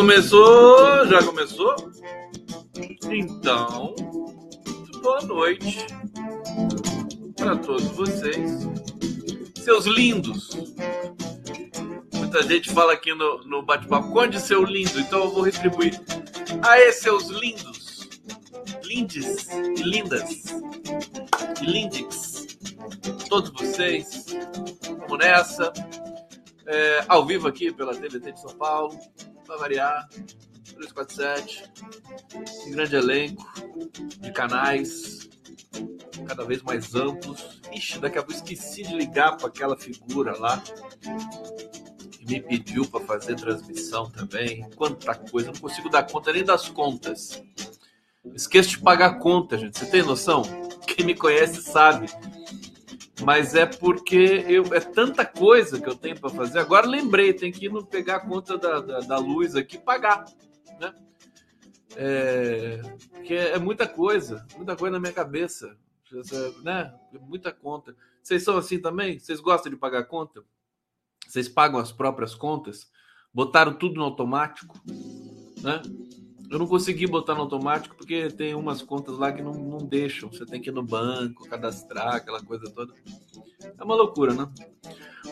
Começou? Já começou? Então, boa noite para todos vocês, seus lindos. Muita gente fala aqui no, no bate-papo, conde seu lindo, então eu vou retribuir. Aê, seus lindos, lindes e lindas, lindix, todos vocês, vamos nessa. É, ao vivo aqui pela TVT de São Paulo, para variar, 347, um grande elenco de canais, cada vez mais amplos. Ixi, daqui a pouco esqueci de ligar para aquela figura lá que me pediu para fazer transmissão também. Quanta coisa, não consigo dar conta nem das contas. Esqueço de pagar conta, gente. Você tem noção? Quem me conhece sabe mas é porque eu, é tanta coisa que eu tenho para fazer. Agora lembrei, tem que ir no, pegar a conta da, da, da luz aqui e pagar. Né? É, que é, é, muita coisa, muita coisa na minha cabeça. Né? Muita conta. Vocês são assim também? Vocês gostam de pagar conta? Vocês pagam as próprias contas? Botaram tudo no automático? Né? Eu não consegui botar no automático porque tem umas contas lá que não, não deixam. Você tem que ir no banco, cadastrar, aquela coisa toda. É uma loucura, né?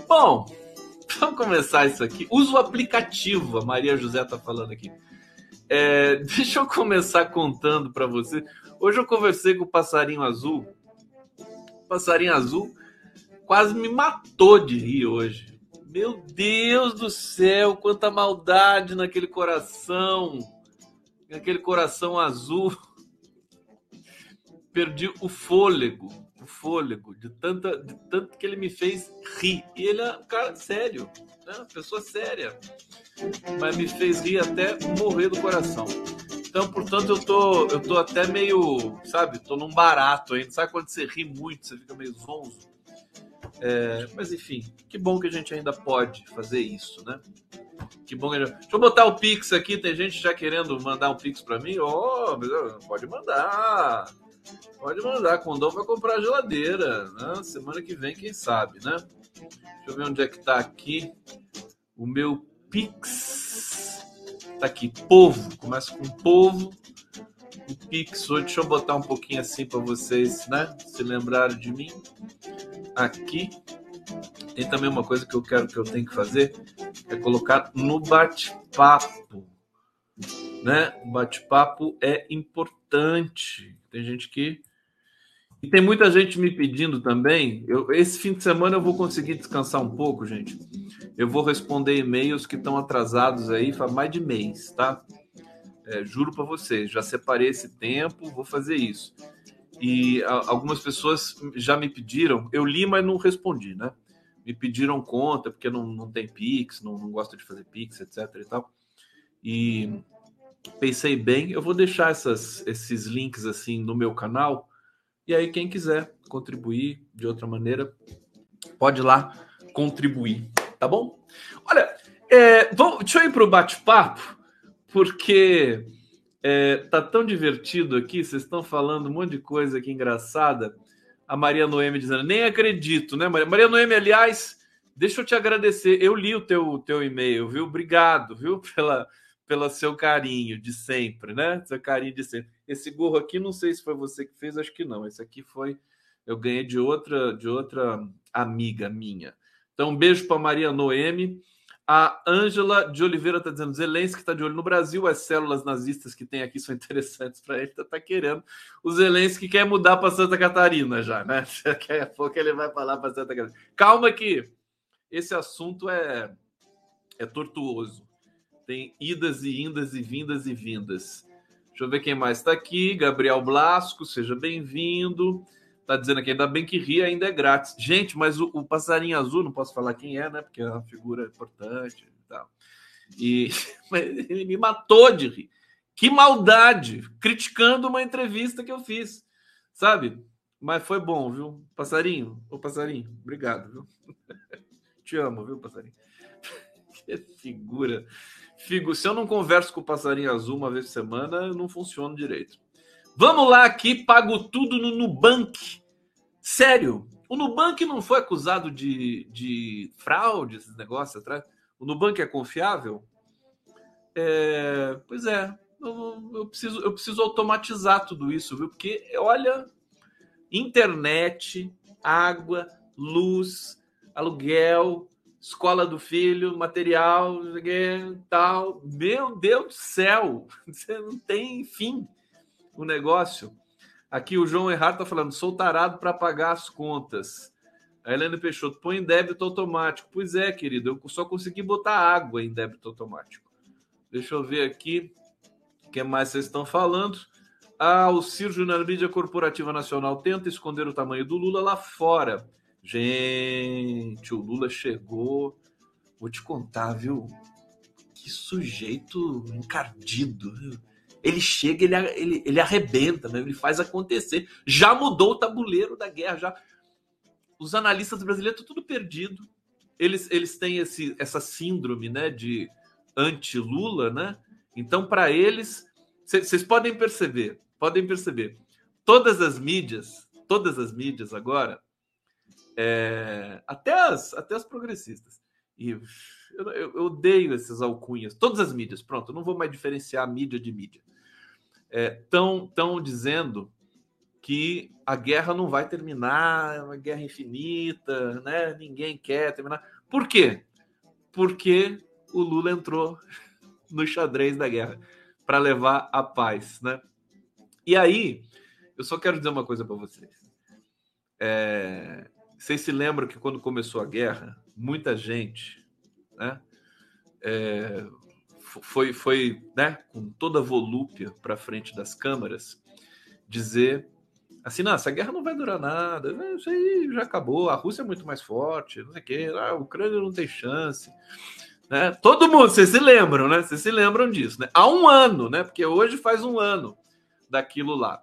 Bom, vamos começar isso aqui. Usa o aplicativo, a Maria José está falando aqui. É, deixa eu começar contando para você. Hoje eu conversei com o passarinho azul. O passarinho azul quase me matou de rir hoje. Meu Deus do céu, quanta maldade naquele coração aquele coração azul. Perdi o fôlego, o fôlego, de, tanta, de tanto que ele me fez rir. E ele é um cara sério, né? uma pessoa séria. Mas me fez rir até morrer do coração. Então, portanto, eu tô, eu tô até meio, sabe, tô num barato ainda. Sabe quando você ri muito, você fica meio zonzo? É, mas enfim, que bom que a gente ainda pode fazer isso, né? Que bom. Deixa eu botar o Pix aqui. Tem gente já querendo mandar um Pix para mim. Oh, pode mandar. Pode mandar. Condom vai comprar geladeira. Né? Semana que vem, quem sabe, né? Deixa eu ver onde é que tá aqui. O meu Pix. Tá aqui. Povo. Começa com povo. O Pix hoje. Deixa eu botar um pouquinho assim para vocês, né? Se lembrarem de mim. Aqui. Tem também uma coisa que eu quero que eu tenho que fazer é colocar no bate-papo, né? O bate-papo é importante. Tem gente que e tem muita gente me pedindo também. Eu, esse fim de semana eu vou conseguir descansar um pouco, gente. Eu vou responder e-mails que estão atrasados aí faz mais de mês, tá? É, juro para vocês, já separei esse tempo, vou fazer isso. E a, algumas pessoas já me pediram, eu li, mas não respondi, né? me pediram conta, porque não, não tem Pix, não, não gosto de fazer Pix, etc. e tal. E pensei bem, eu vou deixar essas, esses links assim no meu canal. E aí, quem quiser contribuir de outra maneira, pode ir lá contribuir, tá bom? Olha, é, vamos, deixa eu ir para o bate-papo, porque é, tá tão divertido aqui, vocês estão falando um monte de coisa aqui engraçada a Maria Noemi dizendo, nem acredito, né, Maria? Maria Noemi, aliás, deixa eu te agradecer. Eu li o teu, teu e-mail, viu? Obrigado, viu? Pela, pelo seu carinho de sempre, né? Seu carinho de sempre. Esse gorro aqui, não sei se foi você que fez, acho que não. Esse aqui foi. Eu ganhei de outra, de outra amiga minha. Então, um beijo para Maria Noemi. A Ângela de Oliveira está dizendo: Zelensky está de olho no Brasil, as células nazistas que tem aqui são interessantes para ele, está tá querendo. O Zelensky quer mudar para Santa Catarina já, né? Daqui a pouco ele vai falar para Santa Catarina. Calma que esse assunto é, é tortuoso. Tem idas e indas e vindas e vindas. Deixa eu ver quem mais está aqui. Gabriel Blasco, seja bem-vindo. Tá dizendo aqui, ainda bem que rir ainda é grátis. Gente, mas o, o, passarinho azul, não posso falar quem é, né? Porque é uma figura importante e tal. E ele me matou de rir. Que maldade! Criticando uma entrevista que eu fiz, sabe? Mas foi bom, viu? Passarinho, ô passarinho, obrigado, viu? Te amo, viu, passarinho? que figura. Figo, se eu não converso com o passarinho azul uma vez por semana, não funciona direito. Vamos lá aqui, pago tudo no Nubank. Sério, o Nubank não foi acusado de, de fraude, esses negócios atrás? O Nubank é confiável? é, pois é, eu, eu, preciso, eu preciso automatizar tudo isso, viu? Porque, olha, internet, água, luz, aluguel, escola do filho, material, tal. Meu Deus do céu, você não tem fim o negócio. Aqui o João Errado está falando, sou tarado para pagar as contas. A Helena Peixoto, põe em débito automático. Pois é, querido, eu só consegui botar água em débito automático. Deixa eu ver aqui o que mais vocês estão falando. Ah, o Ciro Júnior Mídia Corporativa Nacional tenta esconder o tamanho do Lula lá fora. Gente, o Lula chegou. Vou te contar, viu? Que sujeito encardido. Ele chega, ele, ele, ele arrebenta, né? ele faz acontecer. Já mudou o tabuleiro da guerra. Já Os analistas brasileiros estão tudo perdido. Eles, eles têm esse, essa síndrome né, de anti-Lula, né? Então, para eles, vocês podem perceber, podem perceber. Todas as mídias, todas as mídias agora, é, até, as, até as progressistas. E eu, eu, eu, odeio essas alcunhas. Todas as mídias, pronto, não vou mais diferenciar mídia de mídia. Estão é, dizendo que a guerra não vai terminar, é uma guerra infinita, né? ninguém quer terminar. Por quê? Porque o Lula entrou no xadrez da guerra para levar a paz, né? E aí, eu só quero dizer uma coisa para vocês. É, vocês se lembram que quando começou a guerra, muita gente, né, é, foi, foi, né, com toda a volúpia para frente das câmaras, dizer assim, não, essa guerra não vai durar nada, isso aí já acabou, a Rússia é muito mais forte, não sei o quê, a Ucrânia não tem chance. Né? Todo mundo, vocês se lembram, né? Vocês se lembram disso, né? Há um ano, né? Porque hoje faz um ano daquilo lá.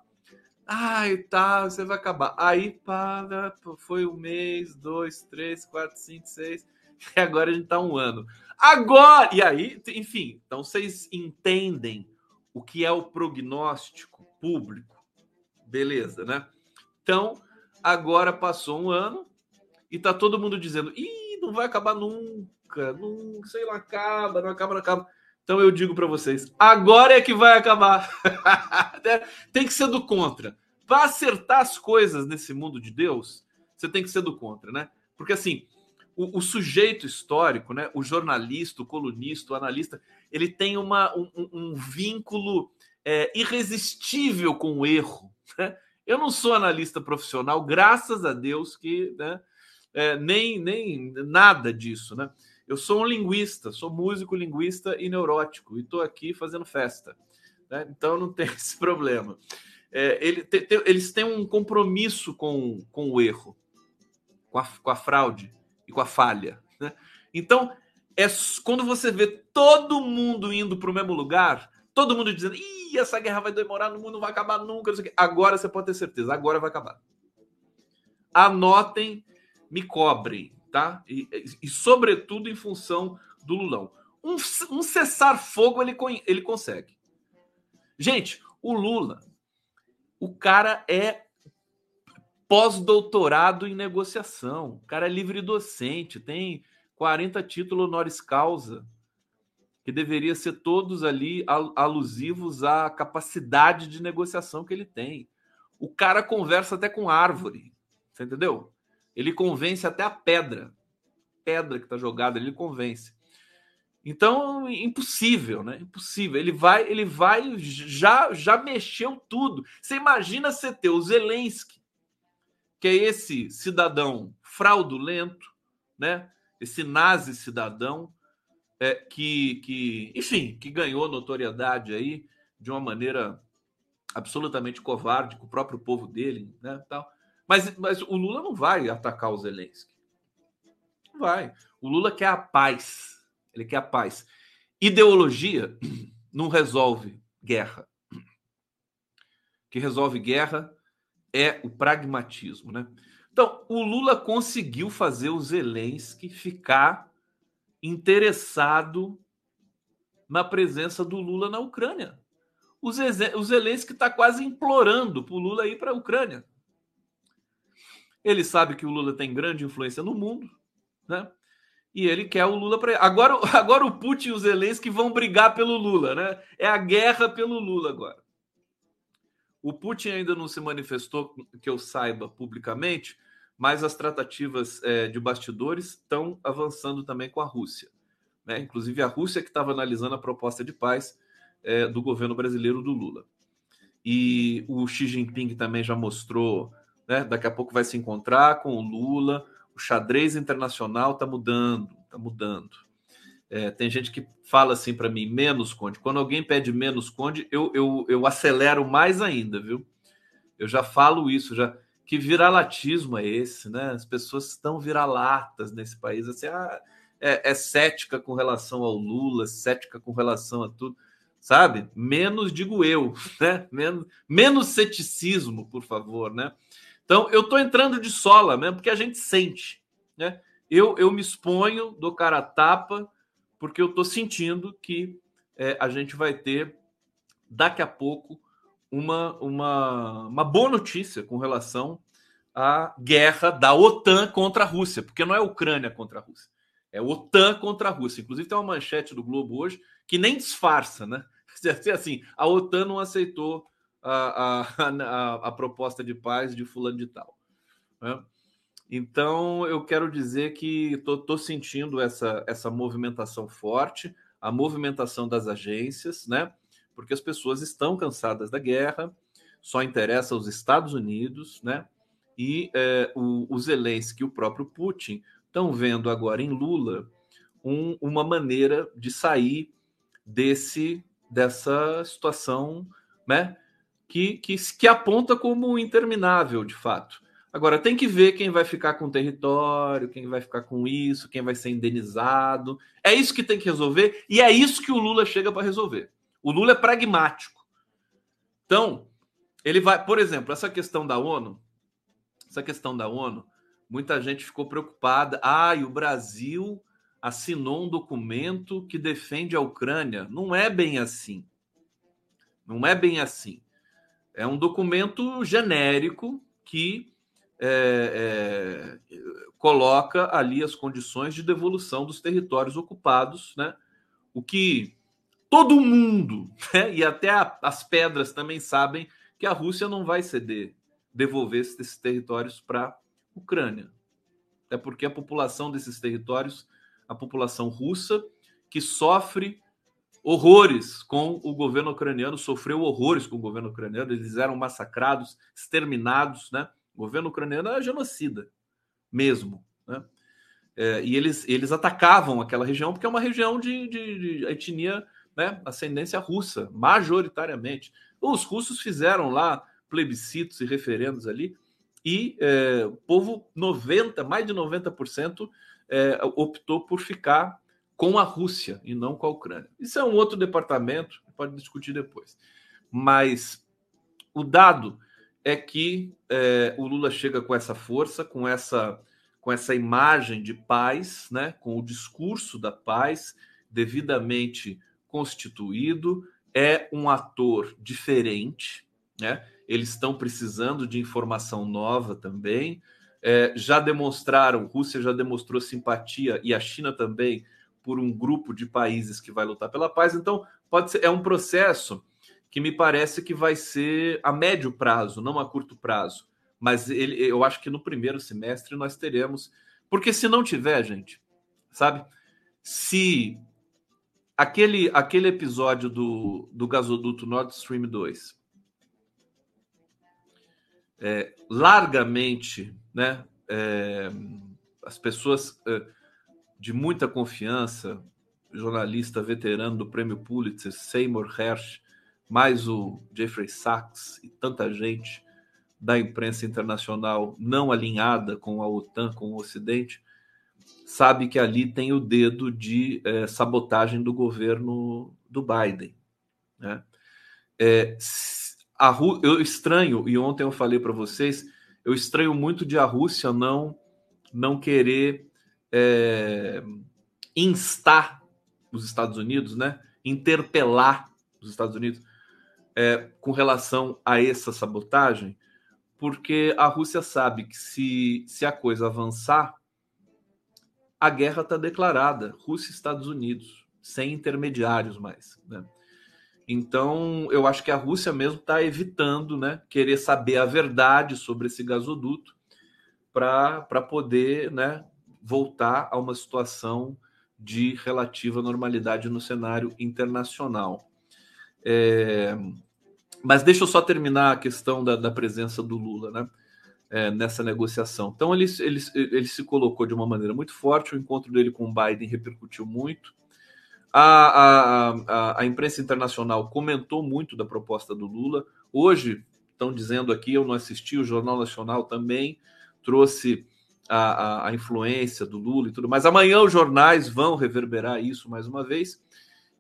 Ai, tá, você vai acabar. Aí, pá, foi um mês, dois, três, quatro, cinco, seis. E agora a gente tá um ano. Agora! E aí, enfim, então vocês entendem o que é o prognóstico público. Beleza, né? Então, agora passou um ano e tá todo mundo dizendo: ih, não vai acabar nunca nunca, não sei lá, acaba, não acaba, não acaba. Então eu digo para vocês, agora é que vai acabar. tem que ser do contra. Para acertar as coisas nesse mundo de Deus, você tem que ser do contra, né? Porque assim, o, o sujeito histórico, né, o jornalista, o colunista, o analista, ele tem uma, um, um vínculo é, irresistível com o erro. Né? Eu não sou analista profissional, graças a Deus que né, é, nem, nem nada disso, né? Eu sou um linguista, sou músico, linguista e neurótico, e estou aqui fazendo festa. Né? Então não tem esse problema. É, ele te, te, eles têm um compromisso com, com o erro, com a, com a fraude e com a falha. Né? Então, é quando você vê todo mundo indo para o mesmo lugar, todo mundo dizendo: Ih, essa guerra vai demorar, mundo não vai acabar nunca. Agora você pode ter certeza, agora vai acabar. Anotem, me cobrem tá? E, e, sobretudo em função do Lulão. Um, um cessar-fogo ele, ele consegue. Gente, o Lula, o cara é pós-doutorado em negociação, o cara é livre docente, tem 40 títulos honoris causa, que deveria ser todos ali alusivos à capacidade de negociação que ele tem. O cara conversa até com árvore, você entendeu? Ele convence até a pedra. Pedra que está jogada, ele convence. Então, impossível, né? Impossível. Ele vai, ele vai, já, já mexeu tudo. Você imagina você ter o Zelensky, que é esse cidadão fraudulento, né? Esse nazi cidadão é, que, que, enfim, que ganhou notoriedade aí de uma maneira absolutamente covarde com o próprio povo dele, né? Tal. Mas, mas o Lula não vai atacar o Zelensky. Não vai. O Lula quer a paz. Ele quer a paz. Ideologia não resolve guerra. O que resolve guerra é o pragmatismo, né? Então, o Lula conseguiu fazer o Zelensky ficar interessado na presença do Lula na Ucrânia. O Zelensky está quase implorando para o Lula ir para a Ucrânia. Ele sabe que o Lula tem grande influência no mundo, né? E ele quer o Lula para agora agora o Putin e os Zelensky vão brigar pelo Lula, né? É a guerra pelo Lula agora. O Putin ainda não se manifestou que eu saiba publicamente, mas as tratativas é, de bastidores estão avançando também com a Rússia. Né? Inclusive a Rússia que estava analisando a proposta de paz é, do governo brasileiro do Lula. E o Xi Jinping também já mostrou, né? daqui a pouco vai se encontrar com o Lula. O xadrez internacional está mudando, está mudando. É, tem gente que fala assim para mim, menos conde. Quando alguém pede menos conde, eu, eu, eu acelero mais ainda, viu? Eu já falo isso, já que viralatismo é esse, né? As pessoas estão viralatas nesse país, assim, ah, é, é cética com relação ao Lula, cética com relação a tudo sabe? Menos, digo eu, né? Menos, menos ceticismo, por favor, né? Então, eu estou entrando de sola mesmo, porque a gente sente, né? Eu, eu me exponho, dou cara a tapa, porque eu estou sentindo que é, a gente vai ter, daqui a pouco, uma, uma, uma boa notícia com relação à guerra da OTAN contra a Rússia, porque não é a Ucrânia contra a Rússia, é a OTAN contra a Rússia. Inclusive, tem uma manchete do Globo hoje que nem disfarça, né? assim, a OTAN não aceitou a, a, a, a proposta de paz de fulano de tal. Né? Então, eu quero dizer que estou sentindo essa, essa movimentação forte, a movimentação das agências, né? Porque as pessoas estão cansadas da guerra, só interessa aos Estados Unidos, né? E é, o, o Zelensky e o próprio Putin estão vendo agora em Lula um, uma maneira de sair desse dessa situação, né? Que, que, que aponta como interminável, de fato. Agora, tem que ver quem vai ficar com o território, quem vai ficar com isso, quem vai ser indenizado. É isso que tem que resolver e é isso que o Lula chega para resolver. O Lula é pragmático. Então, ele vai, por exemplo, essa questão da ONU, essa questão da ONU, muita gente ficou preocupada. Ah, e o Brasil assinou um documento que defende a Ucrânia. Não é bem assim. Não é bem assim. É um documento genérico que é, é, coloca ali as condições de devolução dos territórios ocupados, né? O que todo mundo, né? e até a, as pedras também sabem que a Rússia não vai ceder, devolver esses territórios para a Ucrânia. Até porque a população desses territórios a população russa, que sofre horrores com o governo ucraniano, sofreu horrores com o governo ucraniano, eles eram massacrados, exterminados, né? O governo ucraniano é genocida, mesmo, né? É, e eles, eles atacavam aquela região porque é uma região de, de, de etnia, né? Ascendência russa, majoritariamente. Os russos fizeram lá plebiscitos e referendos ali, e é, o povo, 90, mais de 90%, é, optou por ficar com a Rússia e não com a Ucrânia. Isso é um outro departamento, pode discutir depois. Mas o dado é que é, o Lula chega com essa força, com essa, com essa imagem de paz, né, com o discurso da paz devidamente constituído, é um ator diferente, né? Eles estão precisando de informação nova também é, já demonstraram, Rússia já demonstrou simpatia e a China também por um grupo de países que vai lutar pela paz. Então, pode ser, é um processo que me parece que vai ser a médio prazo, não a curto prazo. Mas ele, eu acho que no primeiro semestre nós teremos, porque se não tiver, gente, sabe? Se aquele, aquele episódio do, do gasoduto Nord Stream 2 é, largamente né? É, as pessoas é, de muita confiança, jornalista veterano do Prêmio Pulitzer, Seymour Hersh, mais o Jeffrey Sachs e tanta gente da imprensa internacional não alinhada com a OTAN, com o Ocidente, sabe que ali tem o dedo de é, sabotagem do governo do Biden. Né? É, a, eu estranho, e ontem eu falei para vocês, eu estranho muito de a Rússia não não querer é, instar os Estados Unidos, né? Interpelar os Estados Unidos é, com relação a essa sabotagem, porque a Rússia sabe que se, se a coisa avançar, a guerra está declarada, Rússia e Estados Unidos, sem intermediários mais. Né? Então, eu acho que a Rússia mesmo está evitando né, querer saber a verdade sobre esse gasoduto para poder né, voltar a uma situação de relativa normalidade no cenário internacional. É, mas deixa eu só terminar a questão da, da presença do Lula né, é, nessa negociação. Então, ele, ele, ele se colocou de uma maneira muito forte, o encontro dele com o Biden repercutiu muito. A, a, a, a imprensa internacional comentou muito da proposta do Lula. Hoje, estão dizendo aqui, eu não assisti, o Jornal Nacional também trouxe a, a, a, influência do Lula e tudo mais. Amanhã os jornais vão reverberar isso mais uma vez.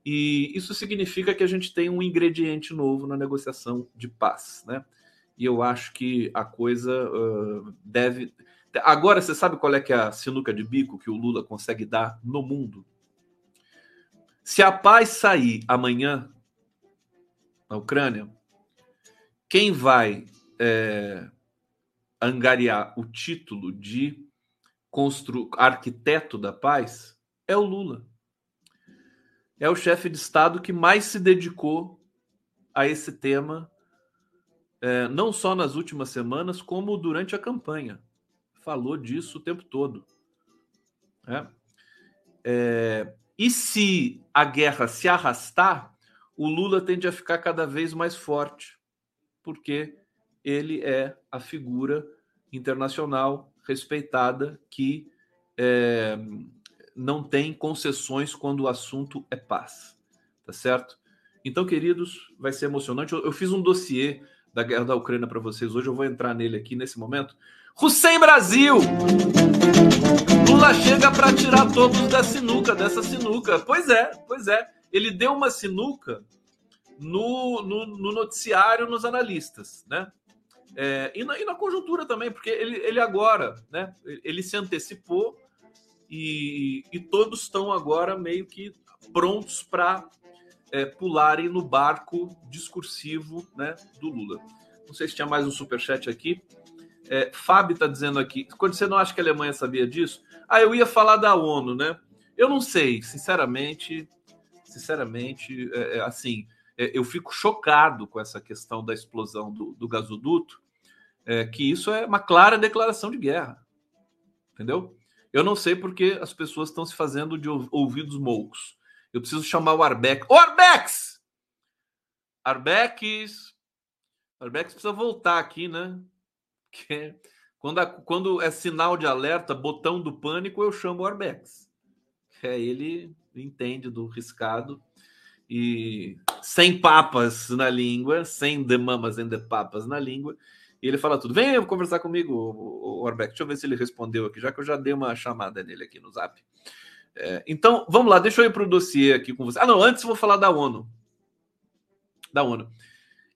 E isso significa que a gente tem um ingrediente novo na negociação de paz, né? E eu acho que a coisa uh, deve. Agora, você sabe qual é que é a sinuca de bico que o Lula consegue dar no mundo? Se a paz sair amanhã na Ucrânia, quem vai é, angariar o título de constru... arquiteto da paz é o Lula. É o chefe de Estado que mais se dedicou a esse tema, é, não só nas últimas semanas, como durante a campanha. Falou disso o tempo todo. É. É, e se a guerra se arrastar, o Lula tende a ficar cada vez mais forte, porque ele é a figura internacional respeitada que é, não tem concessões quando o assunto é paz, tá certo? Então, queridos, vai ser emocionante. Eu, eu fiz um dossiê da guerra da Ucrânia para vocês hoje, eu vou entrar nele aqui nesse momento. Hussein Brasil! Lula chega para tirar todos da sinuca, dessa sinuca. Pois é, pois é. Ele deu uma sinuca no, no, no noticiário, nos analistas, né? É, e, na, e, na, conjuntura também, porque ele, ele agora, né? Ele se antecipou e, e todos estão agora meio que prontos para é, pularem no barco discursivo né, do Lula. Não sei se tinha mais um superchat aqui. É, Fábio está dizendo aqui, quando você não acha que a Alemanha sabia disso? Ah, eu ia falar da ONU, né? Eu não sei, sinceramente, sinceramente, é, é assim, é, eu fico chocado com essa questão da explosão do, do gasoduto, é, que isso é uma clara declaração de guerra. Entendeu? Eu não sei porque as pessoas estão se fazendo de ouvidos moucos. Eu preciso chamar o Arbex. Ô, Arbex! Arbex! Arbex precisa voltar aqui, né? Que quando, a, quando é sinal de alerta, botão do pânico, eu chamo o Arbex. É, ele entende do riscado e sem papas na língua, sem the mamas and the papas na língua, e ele fala tudo. Vem conversar comigo, Orbeck. Deixa eu ver se ele respondeu aqui, já que eu já dei uma chamada nele aqui no zap. É, então, vamos lá, deixa eu ir para o dossiê aqui com você. Ah, não, antes vou falar da ONU. Da ONU.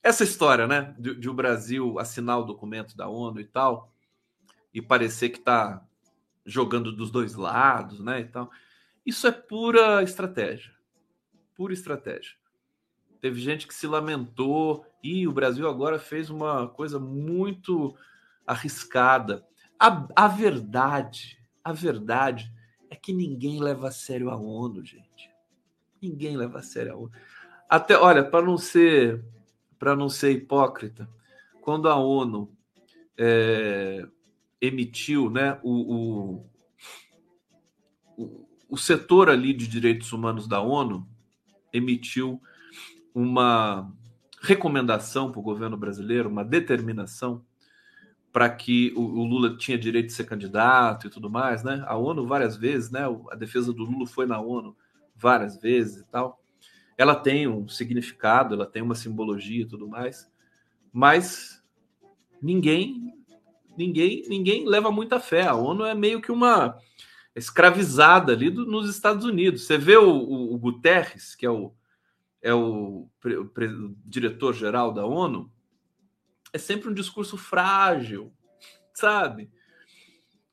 Essa história, né, de, de o Brasil assinar o documento da ONU e tal, e parecer que está jogando dos dois lados, né, e tal. Isso é pura estratégia. Pura estratégia. Teve gente que se lamentou e o Brasil agora fez uma coisa muito arriscada. A, a verdade, a verdade é que ninguém leva a sério a ONU, gente. Ninguém leva a sério a ONU. Até, olha, para não ser para não ser hipócrita, quando a ONU é, emitiu, né, o, o, o setor ali de direitos humanos da ONU emitiu uma recomendação para o governo brasileiro, uma determinação para que o, o, Lula tinha direito de ser candidato e tudo mais, né? A ONU várias vezes, né? A defesa do Lula foi na ONU várias vezes e tal. Ela tem um significado, ela tem uma simbologia e tudo mais, mas ninguém, ninguém, ninguém leva muita fé. A ONU é meio que uma escravizada ali do, nos Estados Unidos. Você vê o, o, o Guterres, que é o é o, o diretor-geral da ONU, é sempre um discurso frágil, sabe?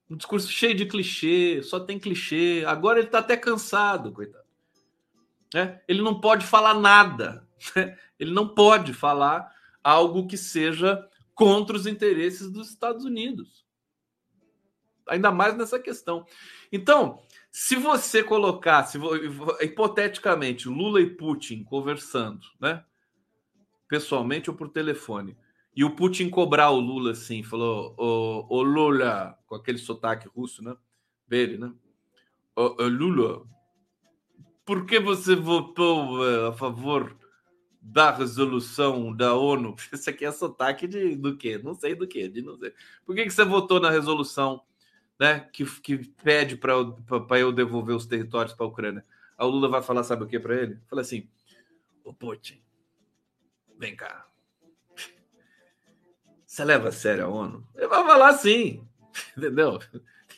Um discurso cheio de clichê, só tem clichê. Agora ele está até cansado, coitado. É? Ele não pode falar nada. Né? Ele não pode falar algo que seja contra os interesses dos Estados Unidos. Ainda mais nessa questão. Então, Se você colocasse, hipoteticamente, Lula e Putin conversando, né? Pessoalmente ou por telefone, e o Putin cobrar o Lula assim, falou: Ô, ô Lula, com aquele sotaque russo, né? Dele, né? Ô, ô Lula, por que você votou uh, a favor da resolução da ONU? Isso aqui é sotaque de, do quê? Não sei do quê, de não sei. Por que, que você votou na resolução né, que, que pede para eu devolver os territórios para a Ucrânia? A Lula vai falar, sabe o que para ele? Fala assim: Ô Putin, vem cá. Você leva a sério a ONU? Ele vai falar assim, entendeu?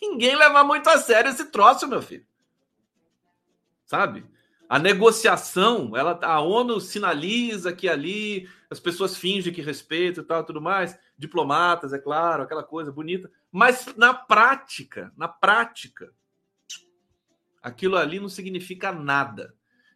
Ninguém leva muito a sério esse troço, meu filho sabe? A negociação, ela, a ONU sinaliza que ali as pessoas fingem que respeitam e tal, tudo mais, diplomatas, é claro, aquela coisa bonita, mas na prática, na prática, aquilo ali não significa nada.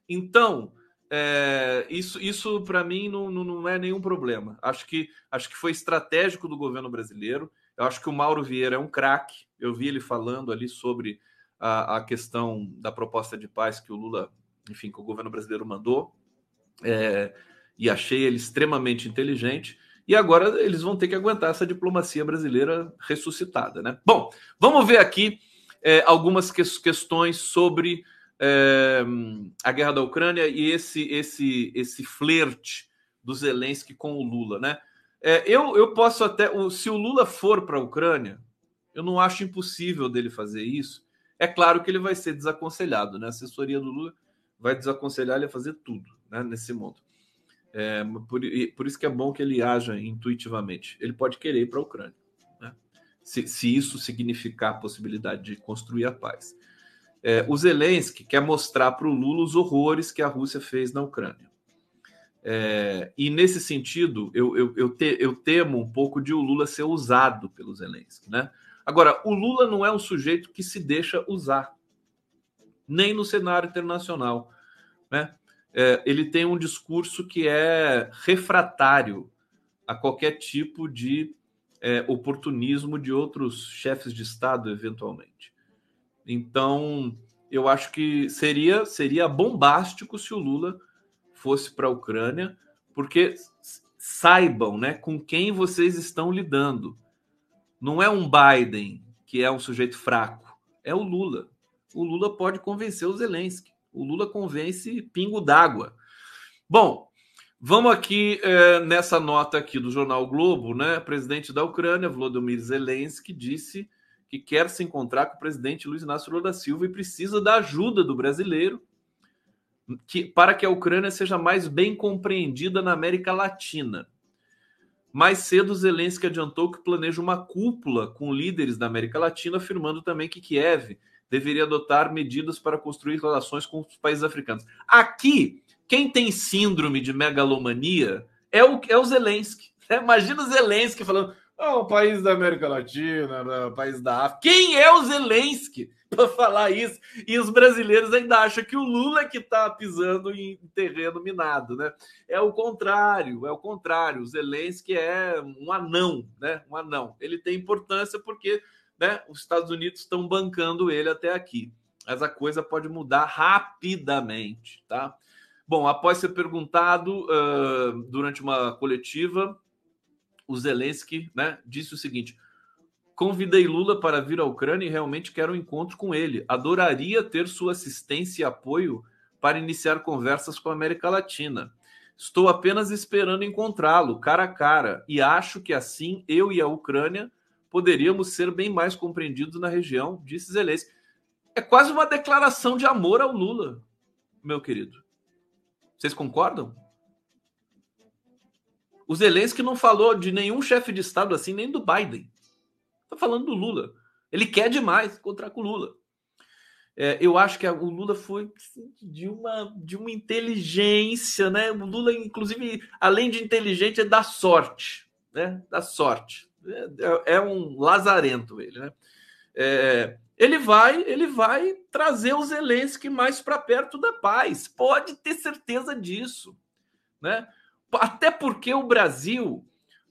Então, é, isso, isso para mim não, não, não, é nenhum problema. Acho que, acho que foi estratégico do governo brasileiro. Eu acho que o Mauro Vieira é um craque. Eu vi ele falando ali sobre a, a questão da proposta de paz que o Lula, enfim, que o governo brasileiro mandou, é, e achei ele extremamente inteligente. E agora eles vão ter que aguentar essa diplomacia brasileira ressuscitada, né? Bom, vamos ver aqui é, algumas que questões sobre é, a guerra da Ucrânia e esse esse esse flerte do Zelensky com o Lula, né? É, eu, eu posso até, se o Lula for para a Ucrânia, eu não acho impossível dele fazer isso, é claro que ele vai ser desaconselhado, né? A assessoria do Lula vai desaconselhar ele a fazer tudo né, nesse mundo. É, por, por, isso que é bom que ele haja intuitivamente. Ele pode querer ir para a Ucrânia, né? se, se, isso significar a possibilidade de construir a paz. É, o Zelensky quer mostrar para o Lula os horrores que a Rússia fez na Ucrânia. É, e nesse sentido, eu, eu, eu, te, eu, temo um pouco de o Lula ser usado pelo Zelensky, né? Agora, o Lula não é um sujeito que se deixa usar, nem no cenário internacional. Né? É, ele tem um discurso que é refratário a qualquer tipo de é, oportunismo de outros chefes de Estado, eventualmente. Então, eu acho que seria, seria bombástico se o Lula fosse para a Ucrânia, porque saibam né, com quem vocês estão lidando. Não é um Biden que é um sujeito fraco, é o Lula. O Lula pode convencer o Zelensky. O Lula convence pingo d'água. Bom, vamos aqui é, nessa nota aqui do jornal Globo, né? O presidente da Ucrânia, Volodymyr Zelensky, disse que quer se encontrar com o presidente Luiz Inácio Lula da Silva e precisa da ajuda do brasileiro que, para que a Ucrânia seja mais bem compreendida na América Latina. Mais cedo, Zelensky adiantou que planeja uma cúpula com líderes da América Latina, afirmando também que Kiev deveria adotar medidas para construir relações com os países africanos. Aqui, quem tem síndrome de megalomania é o, é o Zelensky. Né? Imagina o Zelensky falando: oh, o país da América Latina, o né? país da África. Quem é o Zelensky? para falar isso. E os brasileiros ainda acham que o Lula é que está pisando em terreno minado, né? É o contrário, é o contrário. O Zelensky é um anão, né? Um anão. Ele tem importância porque né, os Estados Unidos estão bancando ele até aqui. Mas a coisa pode mudar rapidamente, tá? Bom, após ser perguntado uh, durante uma coletiva, o Zelensky né, disse o seguinte: Convidei Lula para vir à Ucrânia e realmente quero um encontro com ele. Adoraria ter sua assistência e apoio para iniciar conversas com a América Latina. Estou apenas esperando encontrá-lo cara a cara e acho que assim eu e a Ucrânia poderíamos ser bem mais compreendidos na região, disse Zelensky. É quase uma declaração de amor ao Lula, meu querido. Vocês concordam? O Zelensky não falou de nenhum chefe de Estado assim, nem do Biden. Está falando do Lula. Ele quer demais encontrar com o Lula. É, eu acho que o Lula foi de uma, de uma inteligência, né? O Lula, inclusive, além de inteligente, é da sorte, né? Da sorte. É, é um lazarento ele, né? É, ele vai, ele vai trazer o Zelensky mais para perto da paz. Pode ter certeza disso, né? Até porque o Brasil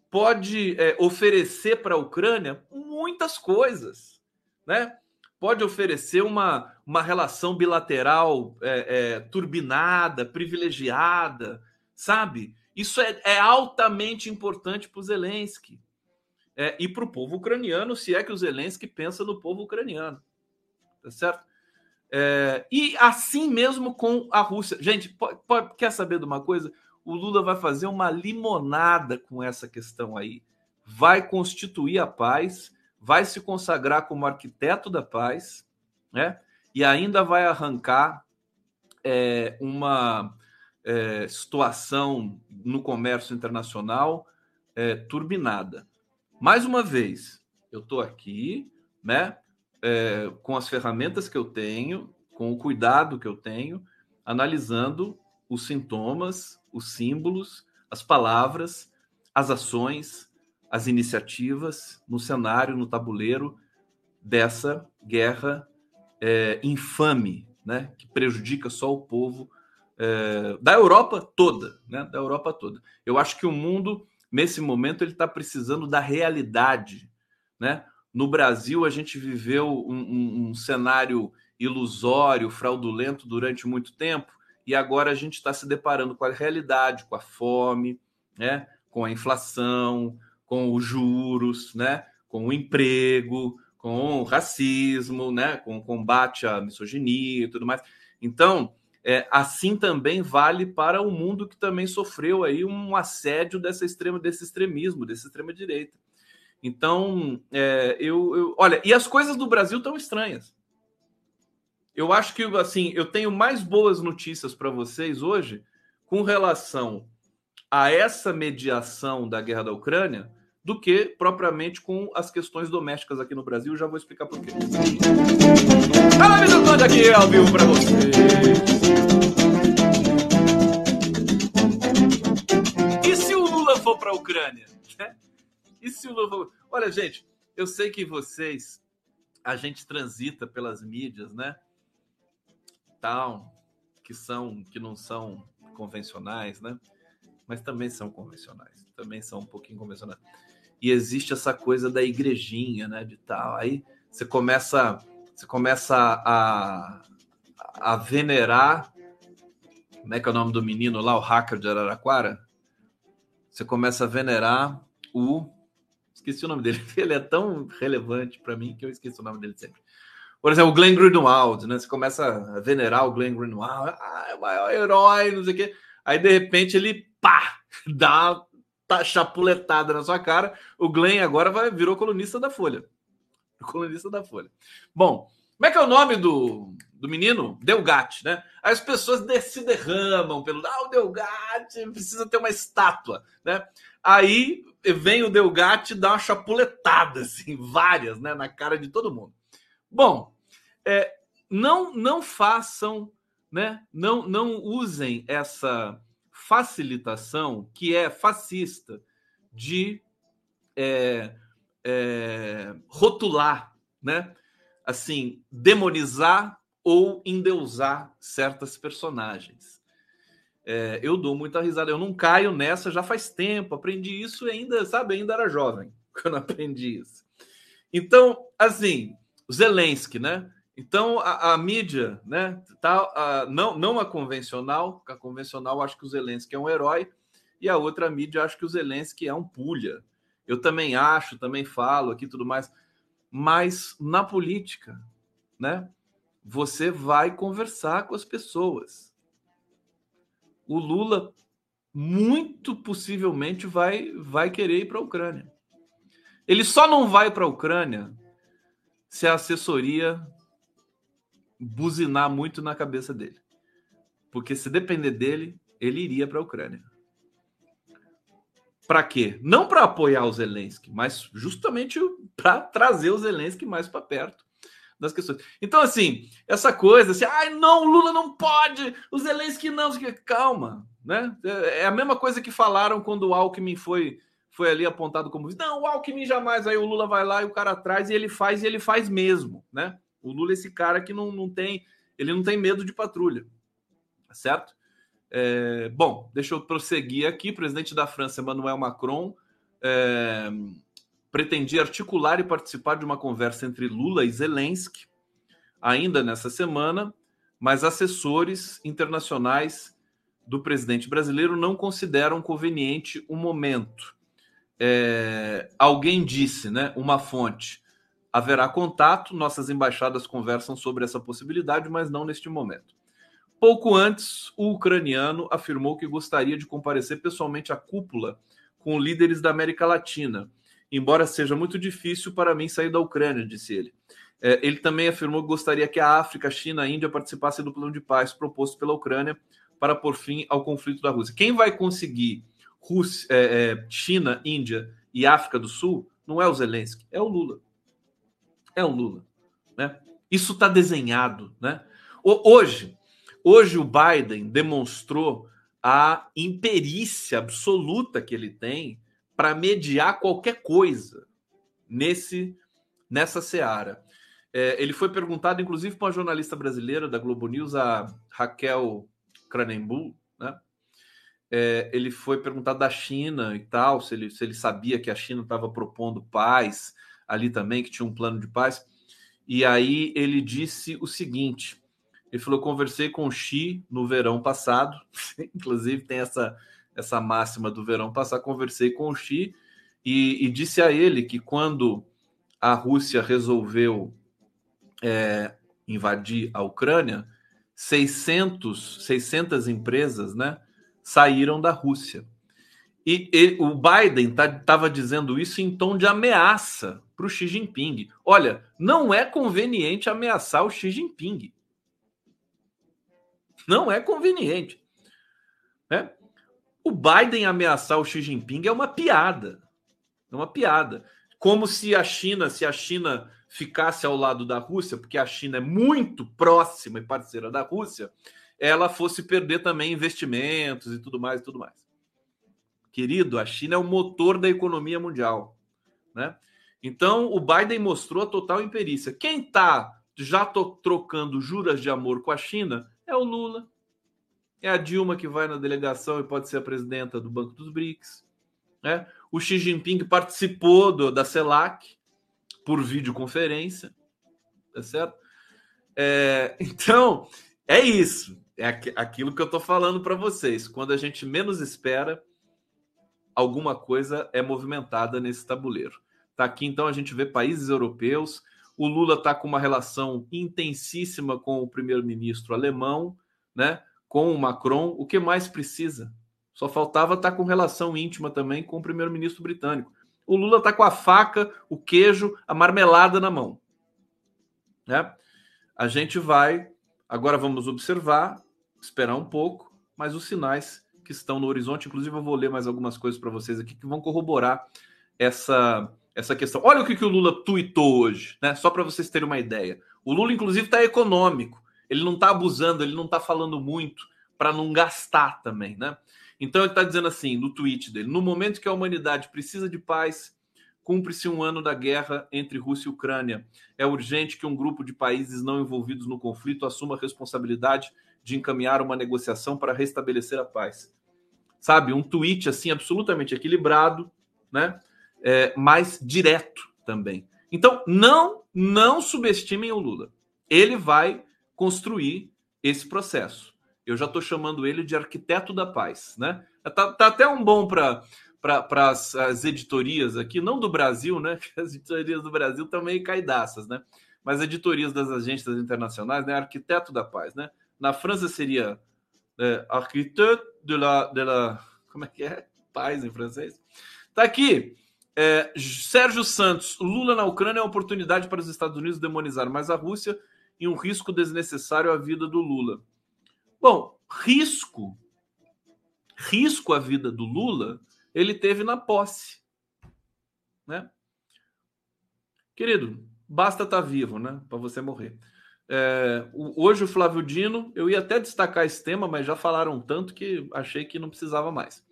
pode é, oferecer para a Ucrânia muitas coisas, né? pode oferecer uma, uma relação bilateral é, é, turbinada, privilegiada, sabe? Isso é, é altamente importante para o Zelensky é, e para o povo ucraniano, se é que o Zelensky pensa no povo ucraniano, tá certo? É, e assim mesmo com a Rússia. Gente, quer saber de uma coisa? O Lula vai fazer uma limonada com essa questão aí. Vai constituir a paz, vai se consagrar como arquiteto da paz, né? E ainda vai arrancar é, uma é, situação no comércio internacional é, turbinada. Mais uma vez, eu estou aqui, né? é, com as ferramentas que eu tenho, com o cuidado que eu tenho, analisando os sintomas, os símbolos, as palavras, as ações, as iniciativas no cenário, no tabuleiro dessa guerra é, infame, né, que prejudica só o povo é, da Europa toda, né, da Europa toda. Eu acho que o mundo nesse momento ele está precisando da realidade, né? No Brasil, a gente viveu um, um, um cenário ilusório, fraudulento durante muito tempo, e agora a gente está se deparando com a realidade, com a fome, né? com a inflação, com os juros, né? com o emprego, com o racismo, né? com o combate à misoginia e tudo mais. Então, é, assim também vale para o mundo que também sofreu aí um assédio dessa extrema, desse extremismo, dessa extrema direita. Então, é, eu, eu, olha, e as coisas do Brasil estão estranhas. Eu acho que assim, eu tenho mais boas notícias para vocês hoje com relação a essa mediação da guerra da Ucrânia do que propriamente com as questões domésticas aqui no Brasil. Já vou explicar por quê. Fala, Conde aqui ao vivo para vocês. E se o Lula for para a Ucrânia? E se o Lula. Olha, gente, eu sei que vocês. A gente transita pelas mídias, né? Tal, que são, que não são convencionais, né? Mas também são convencionais, também são um pouquinho convencionais. E existe essa coisa da igrejinha, né? De tal. Aí você começa, você começa a, a venerar. Como é que é o nome do menino lá, o hacker de Araraquara? Você começa a venerar o Esqueci o nome dele. Ele é tão relevante para mim que eu esqueci o nome dele sempre. Por exemplo, o Glenn Greenwald, né? Você começa a venerar o Glenn Greenwald, ah, é o maior herói, não sei o quê. Aí, de repente, ele pá, dá chapuletada na sua cara. O Glenn agora vai, virou colunista da Folha. Colunista da Folha. Bom, como é que é o nome do, do menino? Delgatti, né? As pessoas se derramam pelo. Ah, o Delgatti precisa ter uma estátua, né? Aí vem o Delgatti dar uma chapuletada, assim, várias, né, na cara de todo mundo. Bom, é, não não façam, né, não não usem essa facilitação que é fascista de é, é, rotular, né, assim, demonizar ou endeusar certas personagens. É, eu dou muita risada. Eu não caio nessa já faz tempo. Aprendi isso ainda, sabe, ainda era jovem quando aprendi isso. Então, assim, Zelensky, né? Então, a, a mídia, né? Tá, a, não, não a convencional, a convencional acho que o Zelensky é um herói, e a outra mídia acho que o Zelensky é um pulha. Eu também acho, também falo aqui tudo mais. Mas na política, né? Você vai conversar com as pessoas o Lula muito possivelmente vai, vai querer ir para a Ucrânia. Ele só não vai para a Ucrânia se a assessoria buzinar muito na cabeça dele. Porque se depender dele, ele iria para a Ucrânia. Para quê? Não para apoiar o Zelensky, mas justamente para trazer o Zelensky mais para perto das questões. Então, assim, essa coisa assim, ai, não, Lula não pode, o Zelensky não, calma, né? É, é a mesma coisa que falaram quando o Alckmin foi foi ali apontado como não, o Alckmin jamais, aí o Lula vai lá e o cara traz e ele faz e ele faz mesmo, né? O Lula é esse cara que não, não tem, ele não tem medo de patrulha, certo? É, bom, deixa eu prosseguir aqui. Presidente da França, Emmanuel Macron, é, pretendia articular e participar de uma conversa entre Lula e Zelensky ainda nessa semana, mas assessores internacionais do presidente brasileiro não consideram conveniente o momento. É, alguém disse, né, uma fonte, haverá contato, nossas embaixadas conversam sobre essa possibilidade, mas não neste momento. Pouco antes, o ucraniano afirmou que gostaria de comparecer pessoalmente à cúpula com líderes da América Latina, embora seja muito difícil para mim sair da Ucrânia, disse ele. É, ele também afirmou que gostaria que a África, a China a Índia participassem do plano de paz proposto pela Ucrânia para pôr fim ao conflito da Rússia. Quem vai conseguir Rússia, é, é, China, Índia e África do Sul não é o Zelensky, é o Lula. É o Lula. Né? Isso está desenhado. Né? Hoje, Hoje o Biden demonstrou a imperícia absoluta que ele tem para mediar qualquer coisa nesse nessa seara. É, ele foi perguntado, inclusive, por uma jornalista brasileira da Globo News, a Raquel Cranenbull, né? É, ele foi perguntado da China e tal, se ele, se ele sabia que a China estava propondo paz ali também, que tinha um plano de paz. E aí ele disse o seguinte: ele falou: conversei com o Xi no verão passado, inclusive tem essa, essa máxima do verão passado. Conversei com o Xi e, e disse a ele que quando a Rússia resolveu é, invadir a Ucrânia, 600, 600 empresas né, saíram da Rússia. E, e o Biden estava tá, dizendo isso em tom de ameaça para o Xi Jinping. Olha, não é conveniente ameaçar o Xi Jinping. Não é conveniente. Né? O Biden ameaçar o Xi Jinping é uma piada. É uma piada. Como se a China, se a China ficasse ao lado da Rússia, porque a China é muito próxima e parceira da Rússia, ela fosse perder também investimentos e tudo mais e tudo mais. Querido, a China é o motor da economia mundial, né? Então, o Biden mostrou a total imperícia. Quem está já trocando juras de amor com a China é o Lula. É a Dilma que vai na delegação e pode ser a presidenta do Banco dos BRICS. Né? O Xi Jinping participou do, da CELAC por videoconferência. Tá certo? É, então, é isso. É aquilo que eu estou falando para vocês. Quando a gente menos espera, alguma coisa é movimentada nesse tabuleiro. Tá aqui, então, a gente vê países europeus o Lula está com uma relação intensíssima com o primeiro-ministro alemão, né? Com o Macron. O que mais precisa? Só faltava estar tá com relação íntima também com o primeiro-ministro britânico. O Lula está com a faca, o queijo, a marmelada na mão. Né? A gente vai. Agora vamos observar, esperar um pouco, mas os sinais que estão no horizonte, inclusive eu vou ler mais algumas coisas para vocês aqui que vão corroborar essa essa questão. Olha o que, que o Lula tuitou hoje, né? Só para vocês terem uma ideia. O Lula, inclusive, está econômico. Ele não está abusando, ele não está falando muito para não gastar também, né? Então ele está dizendo assim no tweet dele: no momento que a humanidade precisa de paz, cumpre-se um ano da guerra entre Rússia e Ucrânia. É urgente que um grupo de países não envolvidos no conflito assuma a responsabilidade de encaminhar uma negociação para restabelecer a paz. Sabe, um tweet assim absolutamente equilibrado, né? É, mais direto também. Então, não, não subestimem o Lula. Ele vai construir esse processo. Eu já estou chamando ele de arquiteto da paz, né? Tá, tá até um bom para para as, as editorias aqui, não do Brasil, né? As editorias do Brasil estão meio caidaças, né? Mas editorias das agências internacionais, né? Arquiteto da paz, né? Na França seria é, arquiteto de la, de la. Como é que é? Paz em francês. Tá aqui. É, Sérgio Santos, Lula na Ucrânia é uma oportunidade para os Estados Unidos demonizar mais a Rússia e um risco desnecessário à vida do Lula. Bom, risco, risco à vida do Lula, ele teve na posse, né? Querido, basta estar tá vivo, né, para você morrer. É, hoje o Flávio Dino, eu ia até destacar esse tema, mas já falaram tanto que achei que não precisava mais.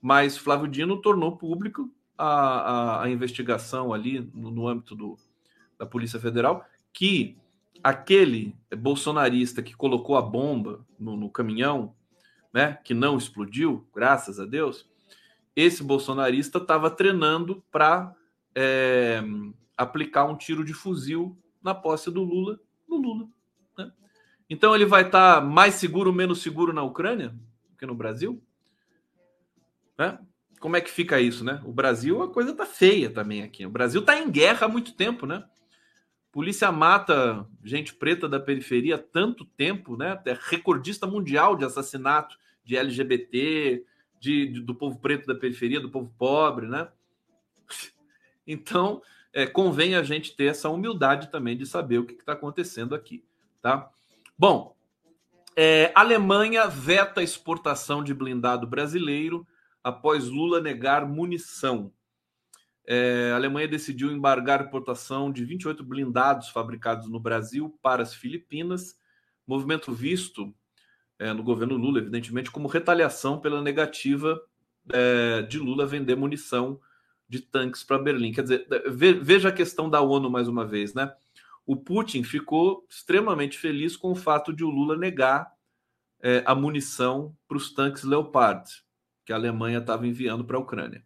Mas Flávio Dino tornou público a, a, a investigação ali no, no âmbito do, da Polícia Federal que aquele bolsonarista que colocou a bomba no, no, caminhão, né, que não explodiu, graças a Deus, esse bolsonarista estava treinando para é, aplicar um tiro de fuzil na posse do Lula do Lula. Né? Então ele vai estar tá mais seguro, menos seguro na Ucrânia que no Brasil? Né? Como é que fica isso, né? O Brasil, a coisa tá feia também aqui. O Brasil tá em guerra há muito tempo, né? Polícia mata gente preta da periferia há tanto tempo, né? É recordista mundial de assassinato de LGBT, de, de, do povo preto da periferia, do povo pobre, né? Então, é, convém a gente ter essa humildade também de saber o que está acontecendo aqui, tá? Bom, é, Alemanha veta a exportação de blindado brasileiro após Lula negar munição. É, a Alemanha decidiu embargar a importação de 28 blindados fabricados no Brasil para as Filipinas, movimento visto é, no governo Lula, evidentemente, como retaliação pela negativa é, de Lula vender munição de tanques para Berlim. Quer dizer, veja a questão da ONU mais uma vez, né? O Putin ficou extremamente feliz com o fato de o Lula negar é, a munição para os tanques Leopard que a Alemanha estava enviando para a Ucrânia.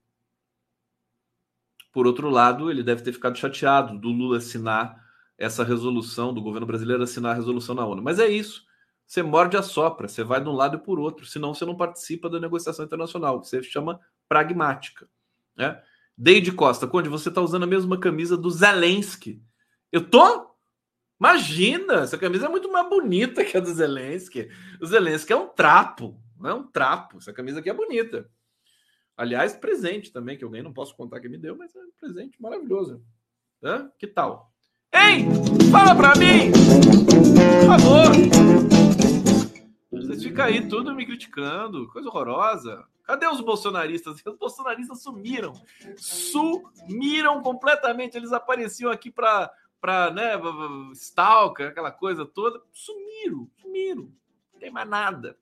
Por outro lado, ele deve ter ficado chateado do Lula assinar essa resolução, do governo brasileiro assinar a resolução na ONU. Mas é isso. Você morde a sopra, você vai de um lado e por outro, senão você não participa da negociação internacional. Você chama pragmática. Né? Deide Costa, Conde, você está usando a mesma camisa do Zelensky. Eu tô? Imagina, essa camisa é muito mais bonita que a do Zelensky. O Zelensky é um trapo, não é um trapo. Essa camisa aqui é bonita. Aliás, presente também, que alguém não posso contar que me deu, mas é um presente maravilhoso. Hã? Que tal? Ei, fala pra mim! Por favor! Vocês ficam aí tudo me criticando, coisa horrorosa. Cadê os bolsonaristas? Os bolsonaristas sumiram. Sumiram completamente. Eles apareciam aqui para para né, stalker, aquela coisa toda. Sumiram, sumiram. Não tem mais nada.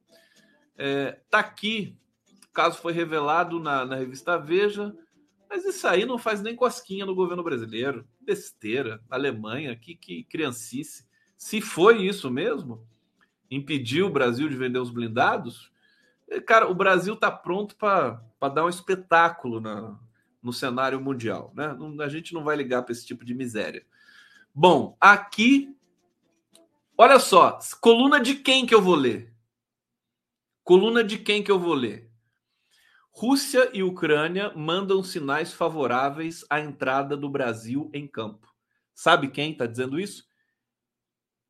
É, tá aqui. O caso foi revelado na, na revista Veja, mas isso aí não faz nem cosquinha no governo brasileiro. Besteira. Alemanha, que, que criancice. Se foi isso mesmo, impediu o Brasil de vender os blindados, é, cara, o Brasil está pronto para dar um espetáculo na, no cenário mundial. Né? A gente não vai ligar para esse tipo de miséria. Bom, aqui, olha só, coluna de quem que eu vou ler? Coluna de quem que eu vou ler? Rússia e Ucrânia mandam sinais favoráveis à entrada do Brasil em campo. Sabe quem está dizendo isso?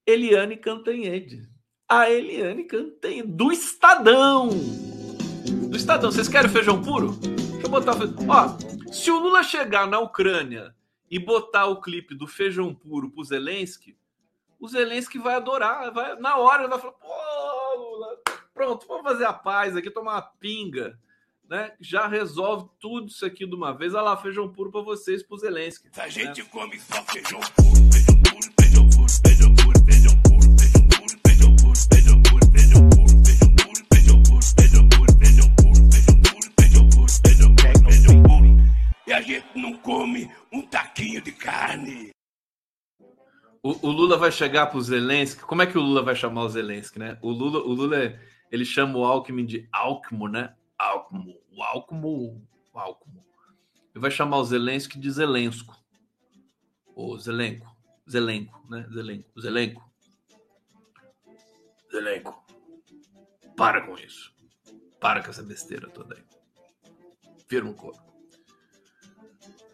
Eliane Cantanhede. A Eliane Cantanhede, do Estadão. Do Estadão. Vocês querem feijão puro? Deixa eu botar. Ó, se o Lula chegar na Ucrânia e botar o clipe do feijão puro pro Zelensky, o Zelensky vai adorar. Vai, na hora ele vai falar: pô, Pronto, vamos fazer a paz aqui, tomar uma pinga, né? Já resolve tudo isso aqui de uma vez. Olha lá, feijão puro para vocês, para Zelensky. A gente né? come só feijão puro, feijão puro, feijão puro, feijão puro, feijão puro, feijão puro, feijão puro, feijão puro, feijão puro, feijão puro, feijão puro, feijão puro, feijão puro, feijão puro, feijão puro, feijão puro, feijão puro. E a gente não come um taquinho de carne. O, o Lula vai chegar para o Zelensky. Como é que o Lula vai chamar o Zelensky, né? O Lula, o Lula é ele chama o Alckmin de Alckmo, né? Alckmo, o Alckmo, o Alckmo. Ele vai chamar o Zelensky de Zelensko. O Zelenko, Zelenko, né? Zelenko, Zelenko. Zelenko. Para com isso. Para com essa besteira toda aí. Firma o corpo.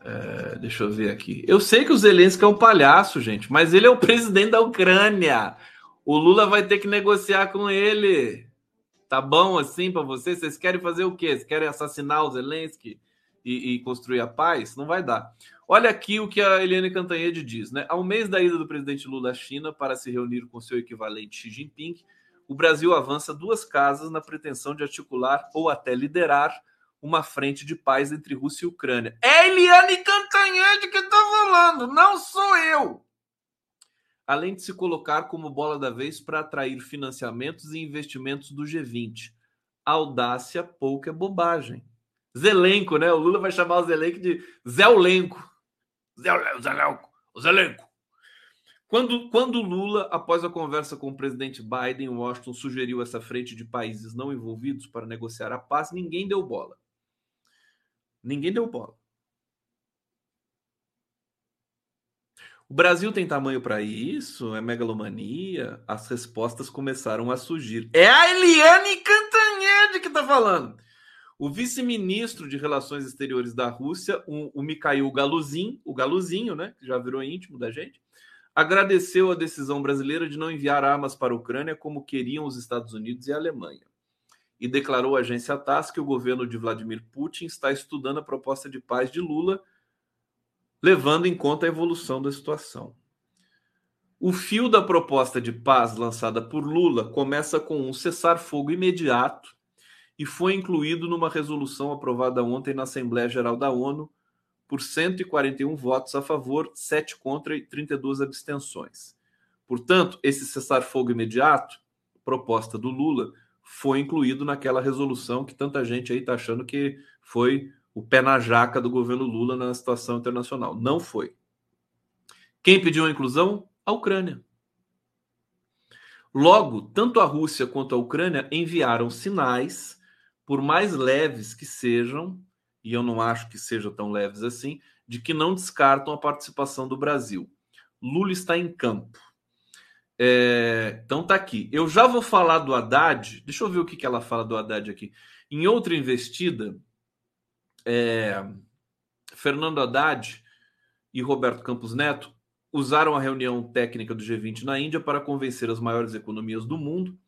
É, deixa eu ver aqui. Eu sei que o Zelensky é um palhaço, gente, mas ele é o presidente da Ucrânia. O Lula vai ter que negociar com ele. Tá bom assim para vocês? Vocês querem fazer o quê? Vocês querem assassinar o Zelensky e, e, construir a paz? Não vai dar. Olha aqui o que a Eliane Cantanhede diz, né? Ao mês da ida do presidente Lula à China para se reunir com seu equivalente Xi Jinping, o Brasil avança duas casas na pretensão de articular ou até liderar uma frente de paz entre Rússia e Ucrânia. É Eliane Cantanhede que está falando, não sou eu além de se colocar como bola da vez para atrair financiamentos e investimentos do G20. Audácia pouca é bobagem. Zelenco, né? O Lula vai chamar o Zelenco de Zéulenco. Zelenco. Zelenco. Quando, quando Lula, após a conversa com o presidente Biden, Washington sugeriu essa frente de países não envolvidos para negociar a paz, ninguém deu bola. Ninguém deu bola. O Brasil tem tamanho para isso? É megalomania? As respostas começaram a surgir. É a Eliane Cantanhede que está falando. O vice-ministro de Relações Exteriores da Rússia, o, o Mikhail Galuzin, o Galuzinho, né, que já virou íntimo da gente, agradeceu a decisão brasileira de não enviar armas para a Ucrânia como queriam os Estados Unidos e a Alemanha. E declarou à agência TASS que o governo de Vladimir Putin está estudando a proposta de paz de Lula levando em conta a evolução da situação. O fio da proposta de paz lançada por Lula começa com um cessar-fogo imediato e foi incluído numa resolução aprovada ontem na Assembleia Geral da ONU por 141 votos a favor, 7 contra e 32 abstenções. Portanto, esse cessar-fogo imediato, proposta do Lula, foi incluído naquela resolução que tanta gente aí está achando que foi o pé na jaca do governo Lula na situação internacional. Não foi. Quem pediu a inclusão? A Ucrânia. Logo, tanto a Rússia quanto a Ucrânia enviaram sinais, por mais leves que sejam, e eu não acho que sejam tão leves assim, de que não descartam a participação do Brasil. Lula está em campo. É, então tá aqui. Eu já vou falar do Haddad. Deixa eu ver o que, que ela fala do Haddad aqui. Em outra investida, é, Fernando Haddad e Roberto Campos Neto usaram a reunião técnica do G20 na Índia para convencer as maiores economias do mundo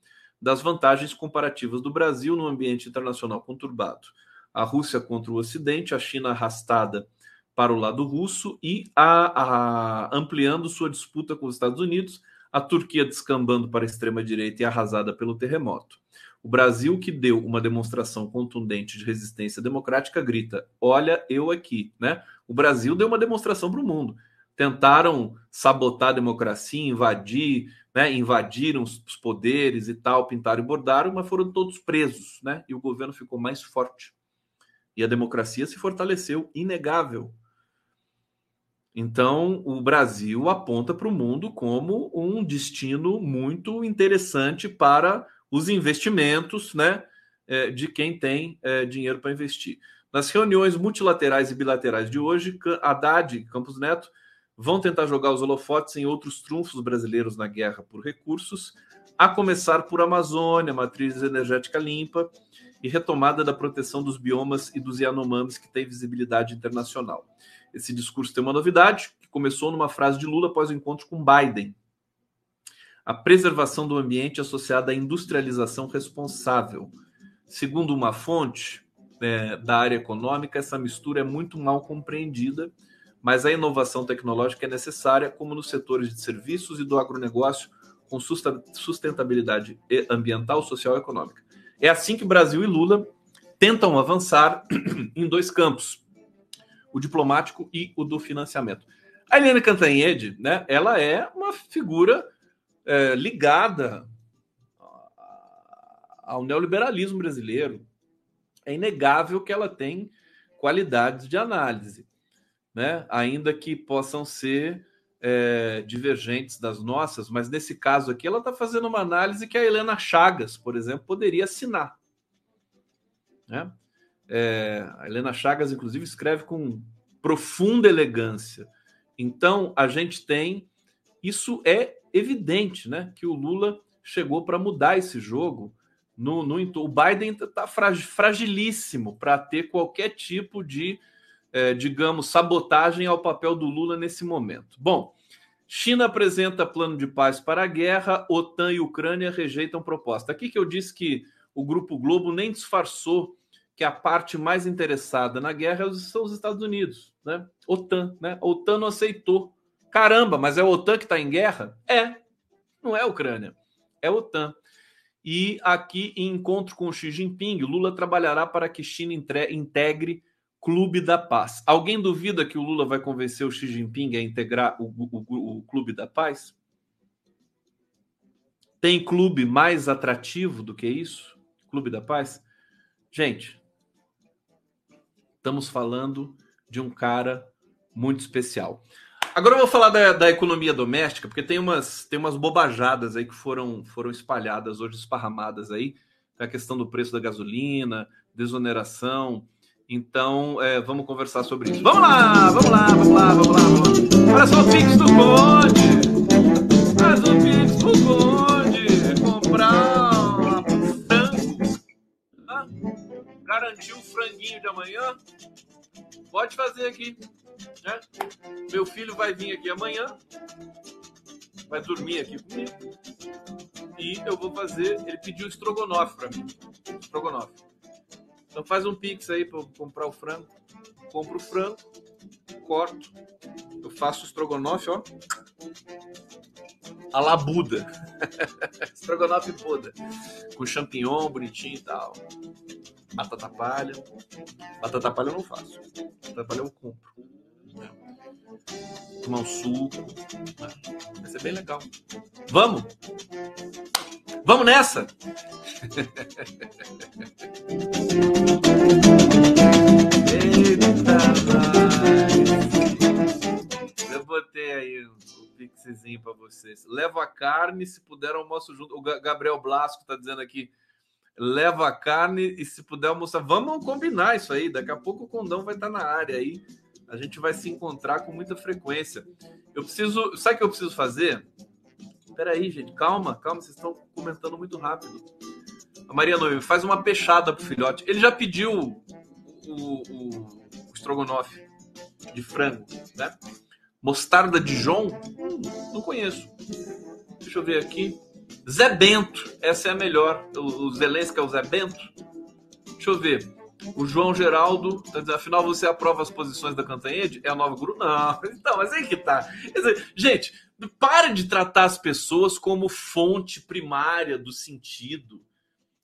das vantagens comparativas do Brasil no ambiente internacional conturbado. A Rússia contra o Ocidente, a China arrastada para o lado russo e a, a, ampliando sua disputa com os Estados Unidos, a Turquia descambando para a extrema-direita e arrasada pelo terremoto. O Brasil, que deu uma demonstração contundente de resistência democrática, grita: Olha, eu aqui. Né? O Brasil deu uma demonstração para o mundo. Tentaram sabotar a democracia, invadir, né? invadiram os poderes e tal, pintaram e bordaram, mas foram todos presos. Né? E o governo ficou mais forte. E a democracia se fortaleceu, inegável. Então, o Brasil aponta para o mundo como um destino muito interessante para os investimentos né, é, de quem tem é, dinheiro para investir. Nas reuniões multilaterais e bilaterais de hoje, Haddad e Campos Neto vão tentar jogar os holofotes em outros trunfos brasileiros na guerra por recursos, a começar por Amazônia, matriz energética limpa e retomada da proteção dos biomas e dos Yanomamis que tem visibilidade internacional. Esse discurso tem uma novidade, que começou numa frase de Lula após o encontro com Biden, a preservação do ambiente associada à industrialização responsável. Segundo uma fonte é, da área econômica, essa mistura é muito mal compreendida, mas a inovação tecnológica é necessária, como nos setores de serviços e do agronegócio, com sustentabilidade ambiental, social e econômica. É assim que Brasil e Lula tentam avançar em dois campos, o diplomático e o do financiamento. A Helena Cantanhede, né, ela é uma figura é, ligada ao neoliberalismo brasileiro. É inegável que ela tem qualidades de análise, né? ainda que possam ser é, divergentes das nossas, mas nesse caso aqui ela está fazendo uma análise que a Helena Chagas, por exemplo, poderia assinar. Né? É, a Helena Chagas, inclusive, escreve com profunda elegância. Então, a gente tem. Isso é evidente né, que o Lula chegou para mudar esse jogo. No, no, o Biden está fragilíssimo para ter qualquer tipo de, é, digamos, sabotagem ao papel do Lula nesse momento. Bom, China apresenta plano de paz para a guerra, OTAN e Ucrânia rejeitam proposta. Aqui que eu disse que o Grupo Globo nem disfarçou que a parte mais interessada na guerra são os Estados Unidos, né? OTAN, né? OTAN não aceitou Caramba, mas é a OTAN que está em guerra? É, não é a Ucrânia, é a OTAN. E aqui, em encontro com Xi Jinping, Lula trabalhará para que China integre Clube da Paz. Alguém duvida que o Lula vai convencer o Xi Jinping a integrar o, o, o Clube da Paz? Tem clube mais atrativo do que isso? Clube da Paz? Gente, estamos falando de um cara muito especial. Agora eu vou falar da, da, economia doméstica, porque tem umas, tem umas bobajadas aí que foram, foram espalhadas hoje, esparramadas aí. A questão do preço da gasolina, desoneração Então, é, vamos conversar sobre isso. Vamos lá, vamos lá, vamos lá, vamos lá. Vamos lá. Olha só o Pix do Conde. Faz o Pix do Conde. Comprar frango. Ah, garantir o franguinho de amanhã. Pode fazer aqui. Né? Meu filho vai vir aqui amanhã. Vai dormir aqui comigo. E eu vou fazer. Ele pediu estrogonofe para mim. Estrogonofe. Então faz um pix aí para comprar o frango. Compro o frango, corto, eu faço o estrogonofe, ó. A la Buda. estrogonofe Buda. Com champignon bonitinho e tal. Batata palha. Batata palha eu não faço. Batata palha eu compro. Né? Tomar um suco. Né? Vai ser bem legal. Vamos? Vamos nessa! Eita, Eu botei aí pixezinho para vocês. Leva a carne, se puder, almoço junto. O Gabriel Blasco tá dizendo aqui. Leva a carne e se puder almoçar. Vamos combinar isso aí. Daqui a pouco o condão vai estar tá na área aí. A gente vai se encontrar com muita frequência. Eu preciso. Sabe o que eu preciso fazer? Peraí, gente, calma, calma, vocês estão comentando muito rápido. A Maria Noemi faz uma peixada pro filhote. Ele já pediu o, o, o estrogonofe de frango, né? Mostarda Dijon? Hum, não conheço. Deixa eu ver aqui. Zé Bento, essa é a melhor. O, o Zelensky é o Zé Bento? Deixa eu ver. O João Geraldo tá dizendo, afinal você aprova as posições da Cantanhede? É a nova guru? Não. Então, mas aí que tá. Gente, Pare de tratar as pessoas como fonte primária do sentido.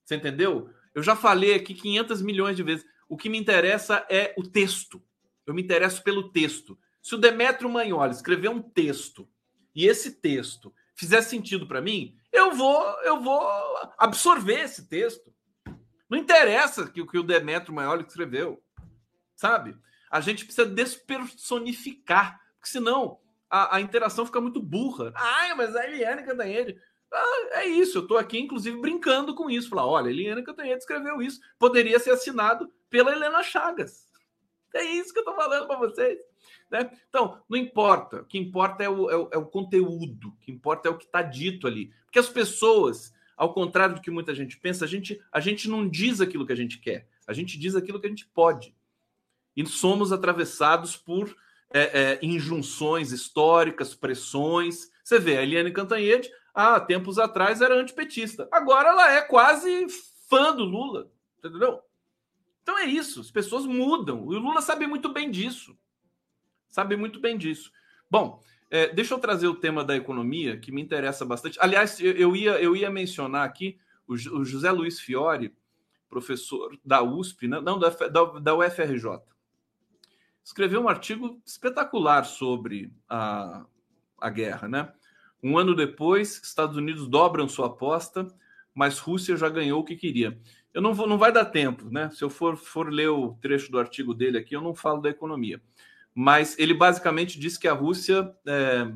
Você entendeu? Eu já falei aqui 500 milhões de vezes. O que me interessa é o texto. Eu me interesso pelo texto. Se o Demetrio Magnoli escrever um texto e esse texto fizer sentido para mim, eu vou eu vou absorver esse texto. Não interessa que o que o Demetrio Magnoli escreveu, sabe? A gente precisa despersonificar, porque senão a, a interação fica muito burra. Ah, mas a Eliane Cantanhede. Ah, é isso, eu estou aqui, inclusive, brincando com isso. Falar, olha, Eliane Cantanhede escreveu isso. Poderia ser assinado pela Helena Chagas. É isso que eu estou falando para vocês. Né? Então, não importa. O que importa é o, é o, é o conteúdo. O que importa é o que está dito ali. Porque as pessoas, ao contrário do que muita gente pensa, a gente, a gente não diz aquilo que a gente quer. A gente diz aquilo que a gente pode. E somos atravessados por é, é, injunções históricas, pressões. Você vê, a Eliane Cantanhede, há tempos atrás, era antipetista. Agora ela é quase fã do Lula. Entendeu? Então é isso, as pessoas mudam. E o Lula sabe muito bem disso. Sabe muito bem disso. Bom, é, deixa eu trazer o tema da economia, que me interessa bastante. Aliás, eu, eu ia, eu ia mencionar aqui o, o, José Luiz Fiore, professor da USP, né? não, da, da, da UFRJ escreveu um artigo espetacular sobre a, a guerra, né? Um ano depois, Estados Unidos dobram sua aposta, mas Rússia já ganhou o que queria. Eu não vou, não vai dar tempo, né? Se eu for, for ler o trecho do artigo dele aqui, eu não falo da economia. Mas ele basicamente diz que a Rússia é,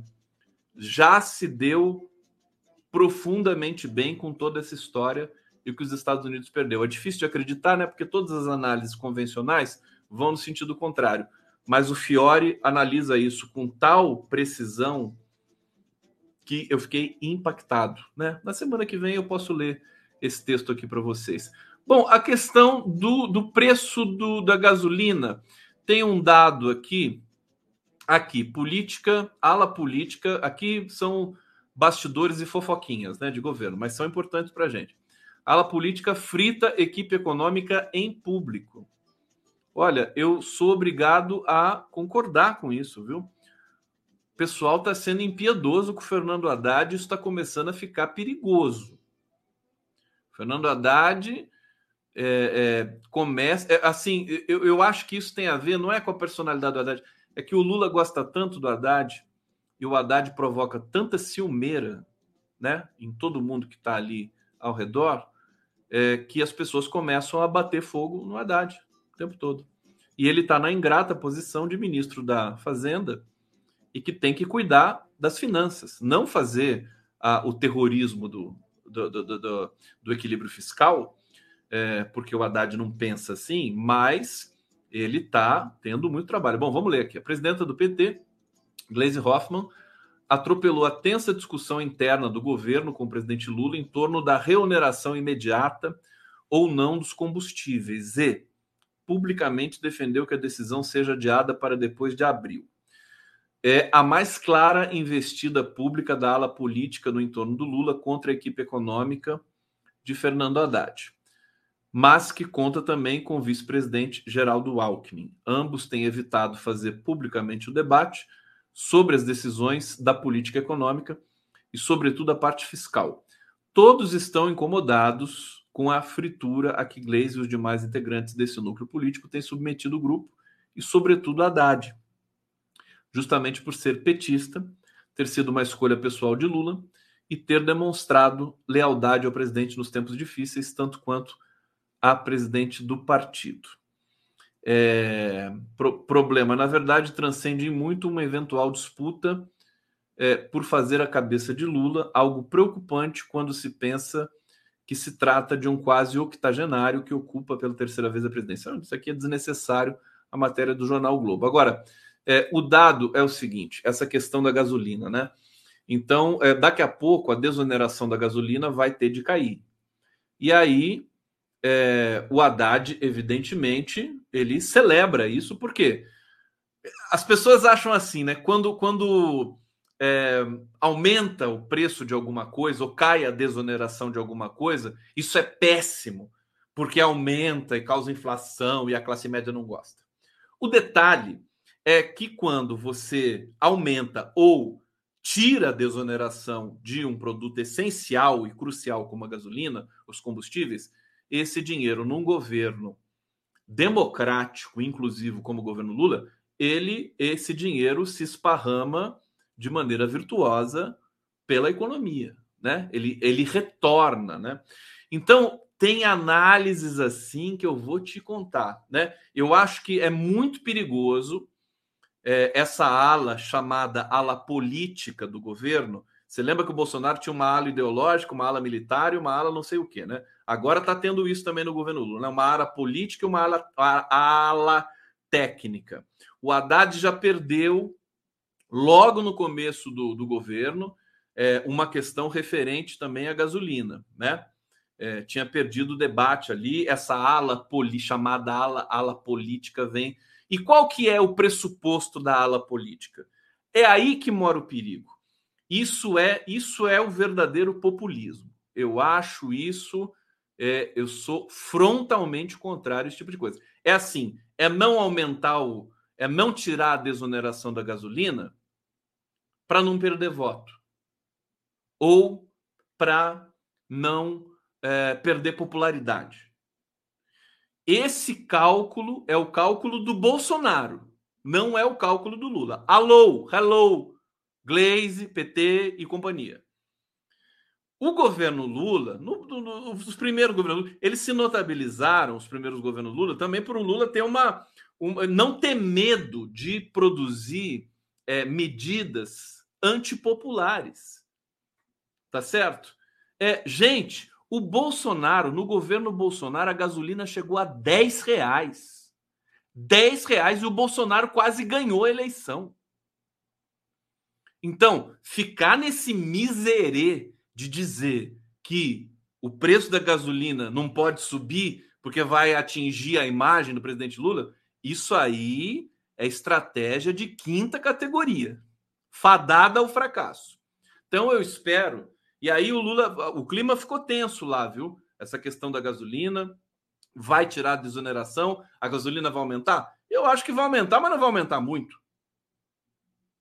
já se deu profundamente bem com toda essa história e que os Estados Unidos perdeu. É difícil de acreditar, né? Porque todas as análises convencionais vão no sentido contrário mas o Fiore analisa isso com tal precisão que eu fiquei impactado. Né? Na semana que vem eu posso ler esse texto aqui para vocês. Bom, a questão do, do preço do, da gasolina tem um dado aqui, aqui, política, ala política, aqui são bastidores e fofoquinhas né, de governo, mas são importantes para a gente. Ala política frita equipe econômica em público. Olha, eu sou obrigado a concordar com isso, viu? O pessoal está sendo impiedoso com o Fernando Haddad, isso está começando a ficar perigoso. Fernando Haddad é, é, começa. É, assim, eu, eu acho que isso tem a ver, não é com a personalidade do Haddad, é que o Lula gosta tanto do Haddad e o Haddad provoca tanta ciumeira né, em todo mundo que está ali ao redor, é, que as pessoas começam a bater fogo no Haddad o tempo todo. E ele está na ingrata posição de ministro da Fazenda e que tem que cuidar das finanças, não fazer o terrorismo do, do, do, do, do equilíbrio fiscal, é, porque o Haddad não pensa assim, mas ele está tendo muito trabalho. Bom, vamos ler aqui. A presidenta do PT, Gleisi Hoffmann, atropelou a tensa discussão interna do governo com o presidente Lula em torno da reoneração imediata ou não dos combustíveis e publicamente defendeu que a decisão seja adiada para depois de abril. É a mais clara investida pública da ala política no entorno do Lula contra a equipe econômica de Fernando Haddad, mas que conta também com o vice-presidente Geraldo Alckmin. Ambos têm evitado fazer publicamente o debate sobre as decisões da política econômica e, sobretudo, a parte fiscal. Todos estão incomodados com a fritura a que Gleisi e os demais integrantes desse núcleo político têm submetido o grupo e, sobretudo, Haddad, justamente por ser petista, ter sido uma escolha pessoal de Lula e ter demonstrado lealdade ao presidente nos tempos difíceis, tanto quanto a presidente do partido. É, pro, problema, na verdade, transcende muito uma eventual disputa é, por fazer a cabeça de Lula, algo preocupante quando se pensa que se trata de um quase octogenário que ocupa pela terceira vez a presidência. Isso aqui é desnecessário, a matéria do jornal Globo. Agora, é, o dado é o seguinte: essa questão da gasolina, né? Então, é, daqui a pouco, a desoneração da gasolina vai ter de cair. E aí, é, o Haddad, evidentemente, ele celebra isso, porque as pessoas acham assim, né? Quando, quando é, aumenta o preço de alguma coisa ou cai a desoneração de alguma coisa, isso é péssimo, porque aumenta e causa inflação e a classe média não gosta. O detalhe é que quando você aumenta ou tira a desoneração de um produto essencial e crucial como a gasolina, os combustíveis, esse dinheiro num governo democrático, inclusivo como o governo Lula, ele esse dinheiro se esparrama de maneira virtuosa pela economia, né? Ele, ele retorna, né? Então tem análises assim que eu vou te contar, né? Eu acho que é muito perigoso é, essa ala chamada ala política do governo. Você lembra que o Bolsonaro tinha uma ala ideológica, uma ala militar e uma ala não sei o quê, né? Agora está tendo isso também no governo Lula, né? uma ala política e uma ala, ala técnica. O Haddad já perdeu, logo no começo do, do governo, é, uma questão referente também à gasolina, né? É, tinha perdido o debate ali, essa ala poli, chamada ala, ala política vem e qual que é o pressuposto da ala política? É aí que mora o perigo. Isso é isso é o verdadeiro populismo. Eu acho isso, é, eu sou frontalmente contrário a esse tipo de coisa. É assim, é não aumentar o, é não tirar a desoneração da gasolina para não perder voto ou para não é, perder popularidade. Esse cálculo é o cálculo do Bolsonaro, não é o cálculo do Lula. Alô, hello, Glaze, PT e companhia. O governo Lula, no, no, os primeiros governos eles se notabilizaram, os primeiros governos Lula, também por o Lula ter uma, uma não ter medo de produzir é, medidas antipopulares. Tá certo? É, gente, o Bolsonaro, no governo Bolsonaro, a gasolina chegou a 10 reais. 10 reais e o Bolsonaro quase ganhou a eleição. Então, ficar nesse miserê de dizer que o preço da gasolina não pode subir porque vai atingir a imagem do presidente Lula, isso aí é estratégia de quinta categoria, fadada ao fracasso. Então eu espero e aí o Lula, o clima ficou tenso lá, viu? Essa questão da gasolina vai tirar a desoneração, a gasolina vai aumentar? Eu acho que vai aumentar, mas não vai aumentar muito.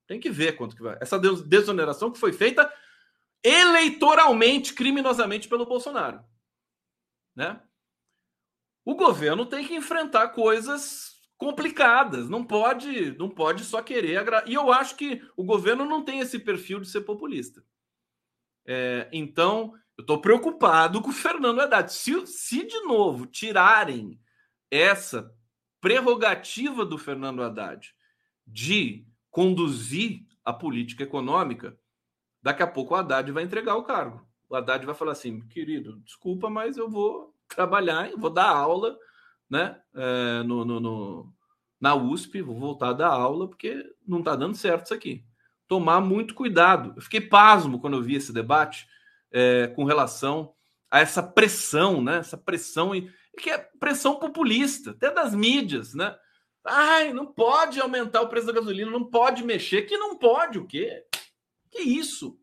Tem que ver quanto que vai. Essa desoneração que foi feita eleitoralmente, criminosamente pelo Bolsonaro, né? O governo tem que enfrentar coisas complicadas, não pode, não pode só querer. E eu acho que o governo não tem esse perfil de ser populista. É, então, eu estou preocupado com o Fernando Haddad. Se, se, de novo, tirarem essa prerrogativa do Fernando Haddad de conduzir a política econômica, daqui a pouco o Haddad vai entregar o cargo. O Haddad vai falar assim, querido, desculpa, mas eu vou trabalhar, eu vou dar aula né, é, no, no, no, na USP, vou voltar a dar aula, porque não está dando certo isso aqui. Tomar muito cuidado. Eu fiquei pasmo quando eu vi esse debate é, com relação a essa pressão, né? Essa pressão, que é pressão populista, até das mídias, né? Ai, não pode aumentar o preço da gasolina, não pode mexer. Que não pode o quê? Que isso?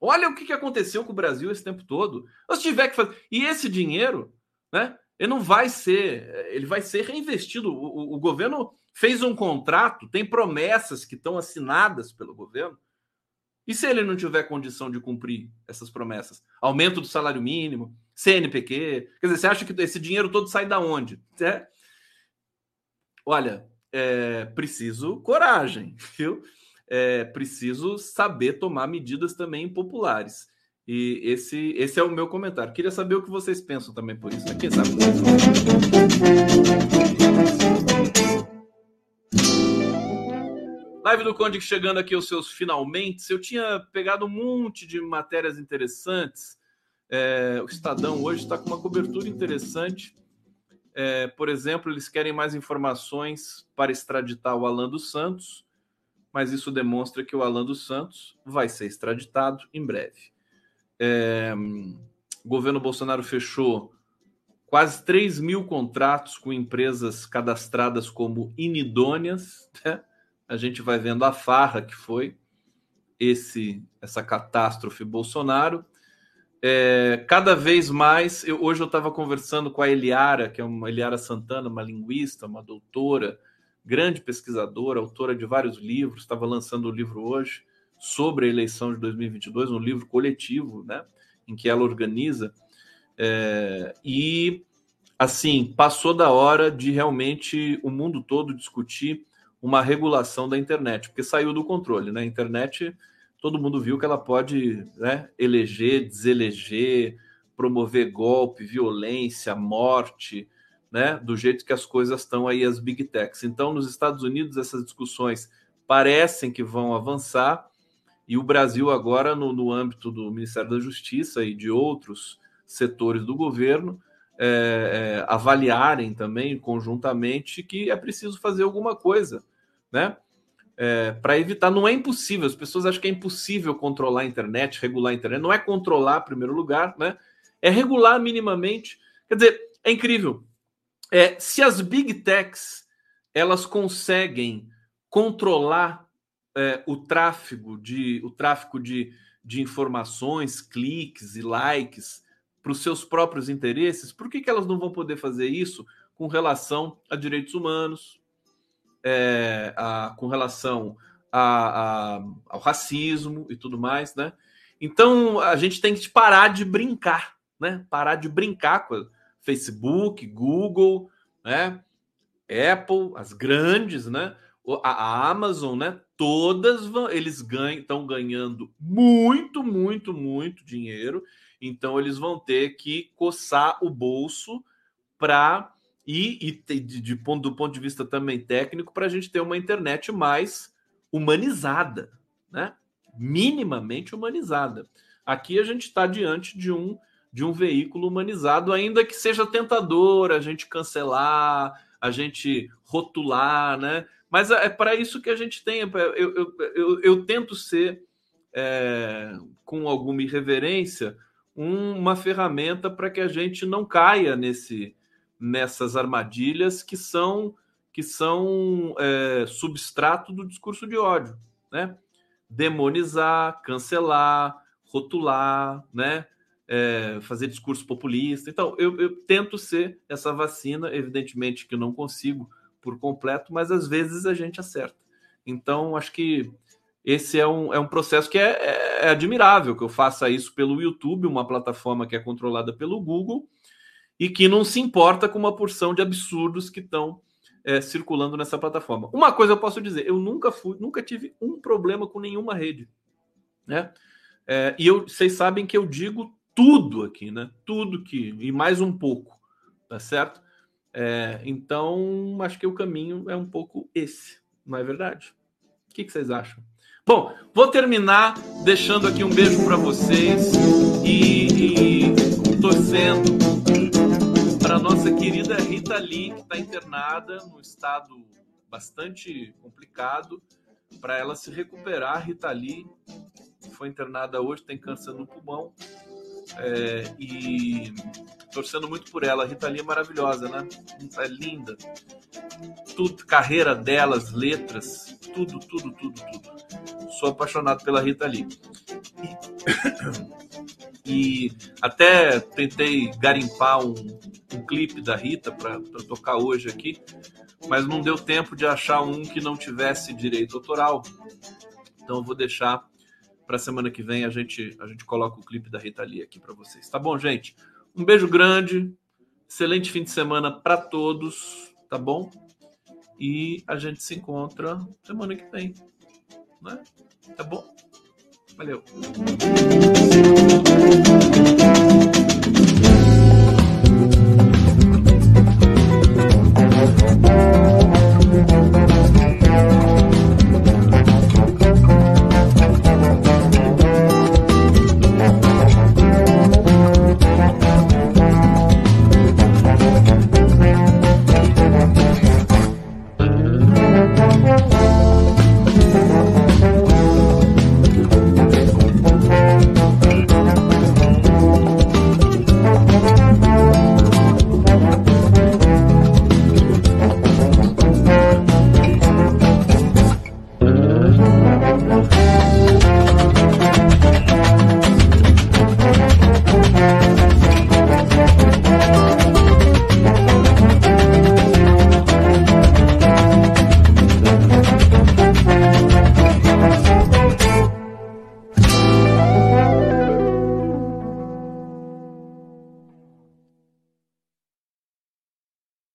Olha o que aconteceu com o Brasil esse tempo todo. Se tiver que fazer. E esse dinheiro, né? Ele não vai ser, ele vai ser reinvestido. O, o, o governo fez um contrato, tem promessas que estão assinadas pelo governo. E se ele não tiver condição de cumprir essas promessas? Aumento do salário mínimo, CNPq. Quer dizer, você acha que esse dinheiro todo sai da onde? É? Olha, é preciso coragem, viu? É preciso saber tomar medidas também impopulares. E esse, esse é o meu comentário. Queria saber o que vocês pensam também por isso. Quem sabe? Live do Conde chegando aqui aos seus finalmente. Eu tinha pegado um monte de matérias interessantes. É, o Estadão hoje está com uma cobertura interessante. É, por exemplo, eles querem mais informações para extraditar o Alan dos Santos, mas isso demonstra que o Alan dos Santos vai ser extraditado em breve. É, o governo Bolsonaro fechou quase 3 mil contratos com empresas cadastradas como inidôneas. Né? A gente vai vendo a farra que foi esse essa catástrofe Bolsonaro. É, cada vez mais, eu, hoje eu estava conversando com a Eliara, que é uma Eliara Santana, uma linguista, uma doutora, grande pesquisadora, autora de vários livros, estava lançando o um livro hoje sobre a eleição de 2022, um livro coletivo, né, em que ela organiza. É, e, assim, passou da hora de realmente o mundo todo discutir uma regulação da internet, porque saiu do controle, né? A internet, todo mundo viu que ela pode né, eleger, deseleger, promover golpe, violência, morte, né? Do jeito que as coisas estão aí, as big techs. Então, nos Estados Unidos, essas discussões parecem que vão avançar e o Brasil, agora, no, no âmbito do Ministério da Justiça e de outros setores do governo, é, é, avaliarem também conjuntamente que é preciso fazer alguma coisa, né? É, para evitar, não é impossível, as pessoas acham que é impossível controlar a internet, regular a internet, não é controlar, em primeiro lugar, né? É regular minimamente. Quer dizer, é incrível. É, se as big techs elas conseguem controlar é, o tráfego de o tráfico de, de informações, cliques e likes para os seus próprios interesses, por que, que elas não vão poder fazer isso com relação a direitos humanos, é, a, com relação a, a, ao racismo e tudo mais, né? Então a gente tem que parar de brincar, né? Parar de brincar com Facebook, Google, né? Apple, as grandes, né? A, Amazon, né? todas vão, eles ganham, estão ganhando muito, muito, muito dinheiro. Então eles vão ter que coçar o bolso para e, e de, de, ponto, do ponto de vista também técnico para a gente ter uma internet mais humanizada, né? Minimamente humanizada. Aqui a gente está diante de um de um veículo humanizado, ainda que seja tentador a gente cancelar, a gente rotular, né? Mas é, é para isso que a gente tem. É eu, eu, eu, eu tento ser, é, com alguma irreverência, um, uma ferramenta para que a gente não caia nesse, nessas armadilhas que são, que são é, substrato do discurso de ódio. Né? Demonizar, cancelar, rotular, né? É, fazer discurso populista. Então, eu, eu, tento ser essa vacina, evidentemente que não consigo por completo, mas às vezes a gente acerta. Então, acho que esse é um, é um processo que é, é, é admirável que eu faça isso pelo YouTube, uma plataforma que é controlada pelo Google e que não se importa com uma porção de absurdos que estão é, circulando nessa plataforma. Uma coisa eu posso dizer, eu nunca fui, nunca tive um problema com nenhuma rede, né? É, e eu, vocês sabem que eu digo tudo aqui, né? Tudo que e mais um pouco, tá certo? É, então, acho que o caminho é um pouco esse, não é verdade? O que, que vocês acham? Bom, vou terminar deixando aqui um beijo para vocês e, e torcendo nossa querida Rita Lee, que está internada no estado bastante complicado para ela se recuperar. A Rita Lee foi internada hoje, tem câncer no pulmão. É, e torcendo muito por ela. A Rita Lee é maravilhosa, né? É linda. Tudo, carreira delas, letras, tudo, tudo, tudo, tudo. Sou apaixonado pela Rita Lee. E, até tentei garimpar um clipe da Rita para tocar hoje aqui, mas não deu tempo de achar um que não tivesse direito autoral. Então eu vou deixar para semana que vem a gente a gente coloca o clipe da Rita Lee aqui para vocês. Tá bom, gente? Um beijo grande. Excelente fim de semana para todos, tá bom? E a gente se encontra semana que vem, né? Tá bom? Valeu.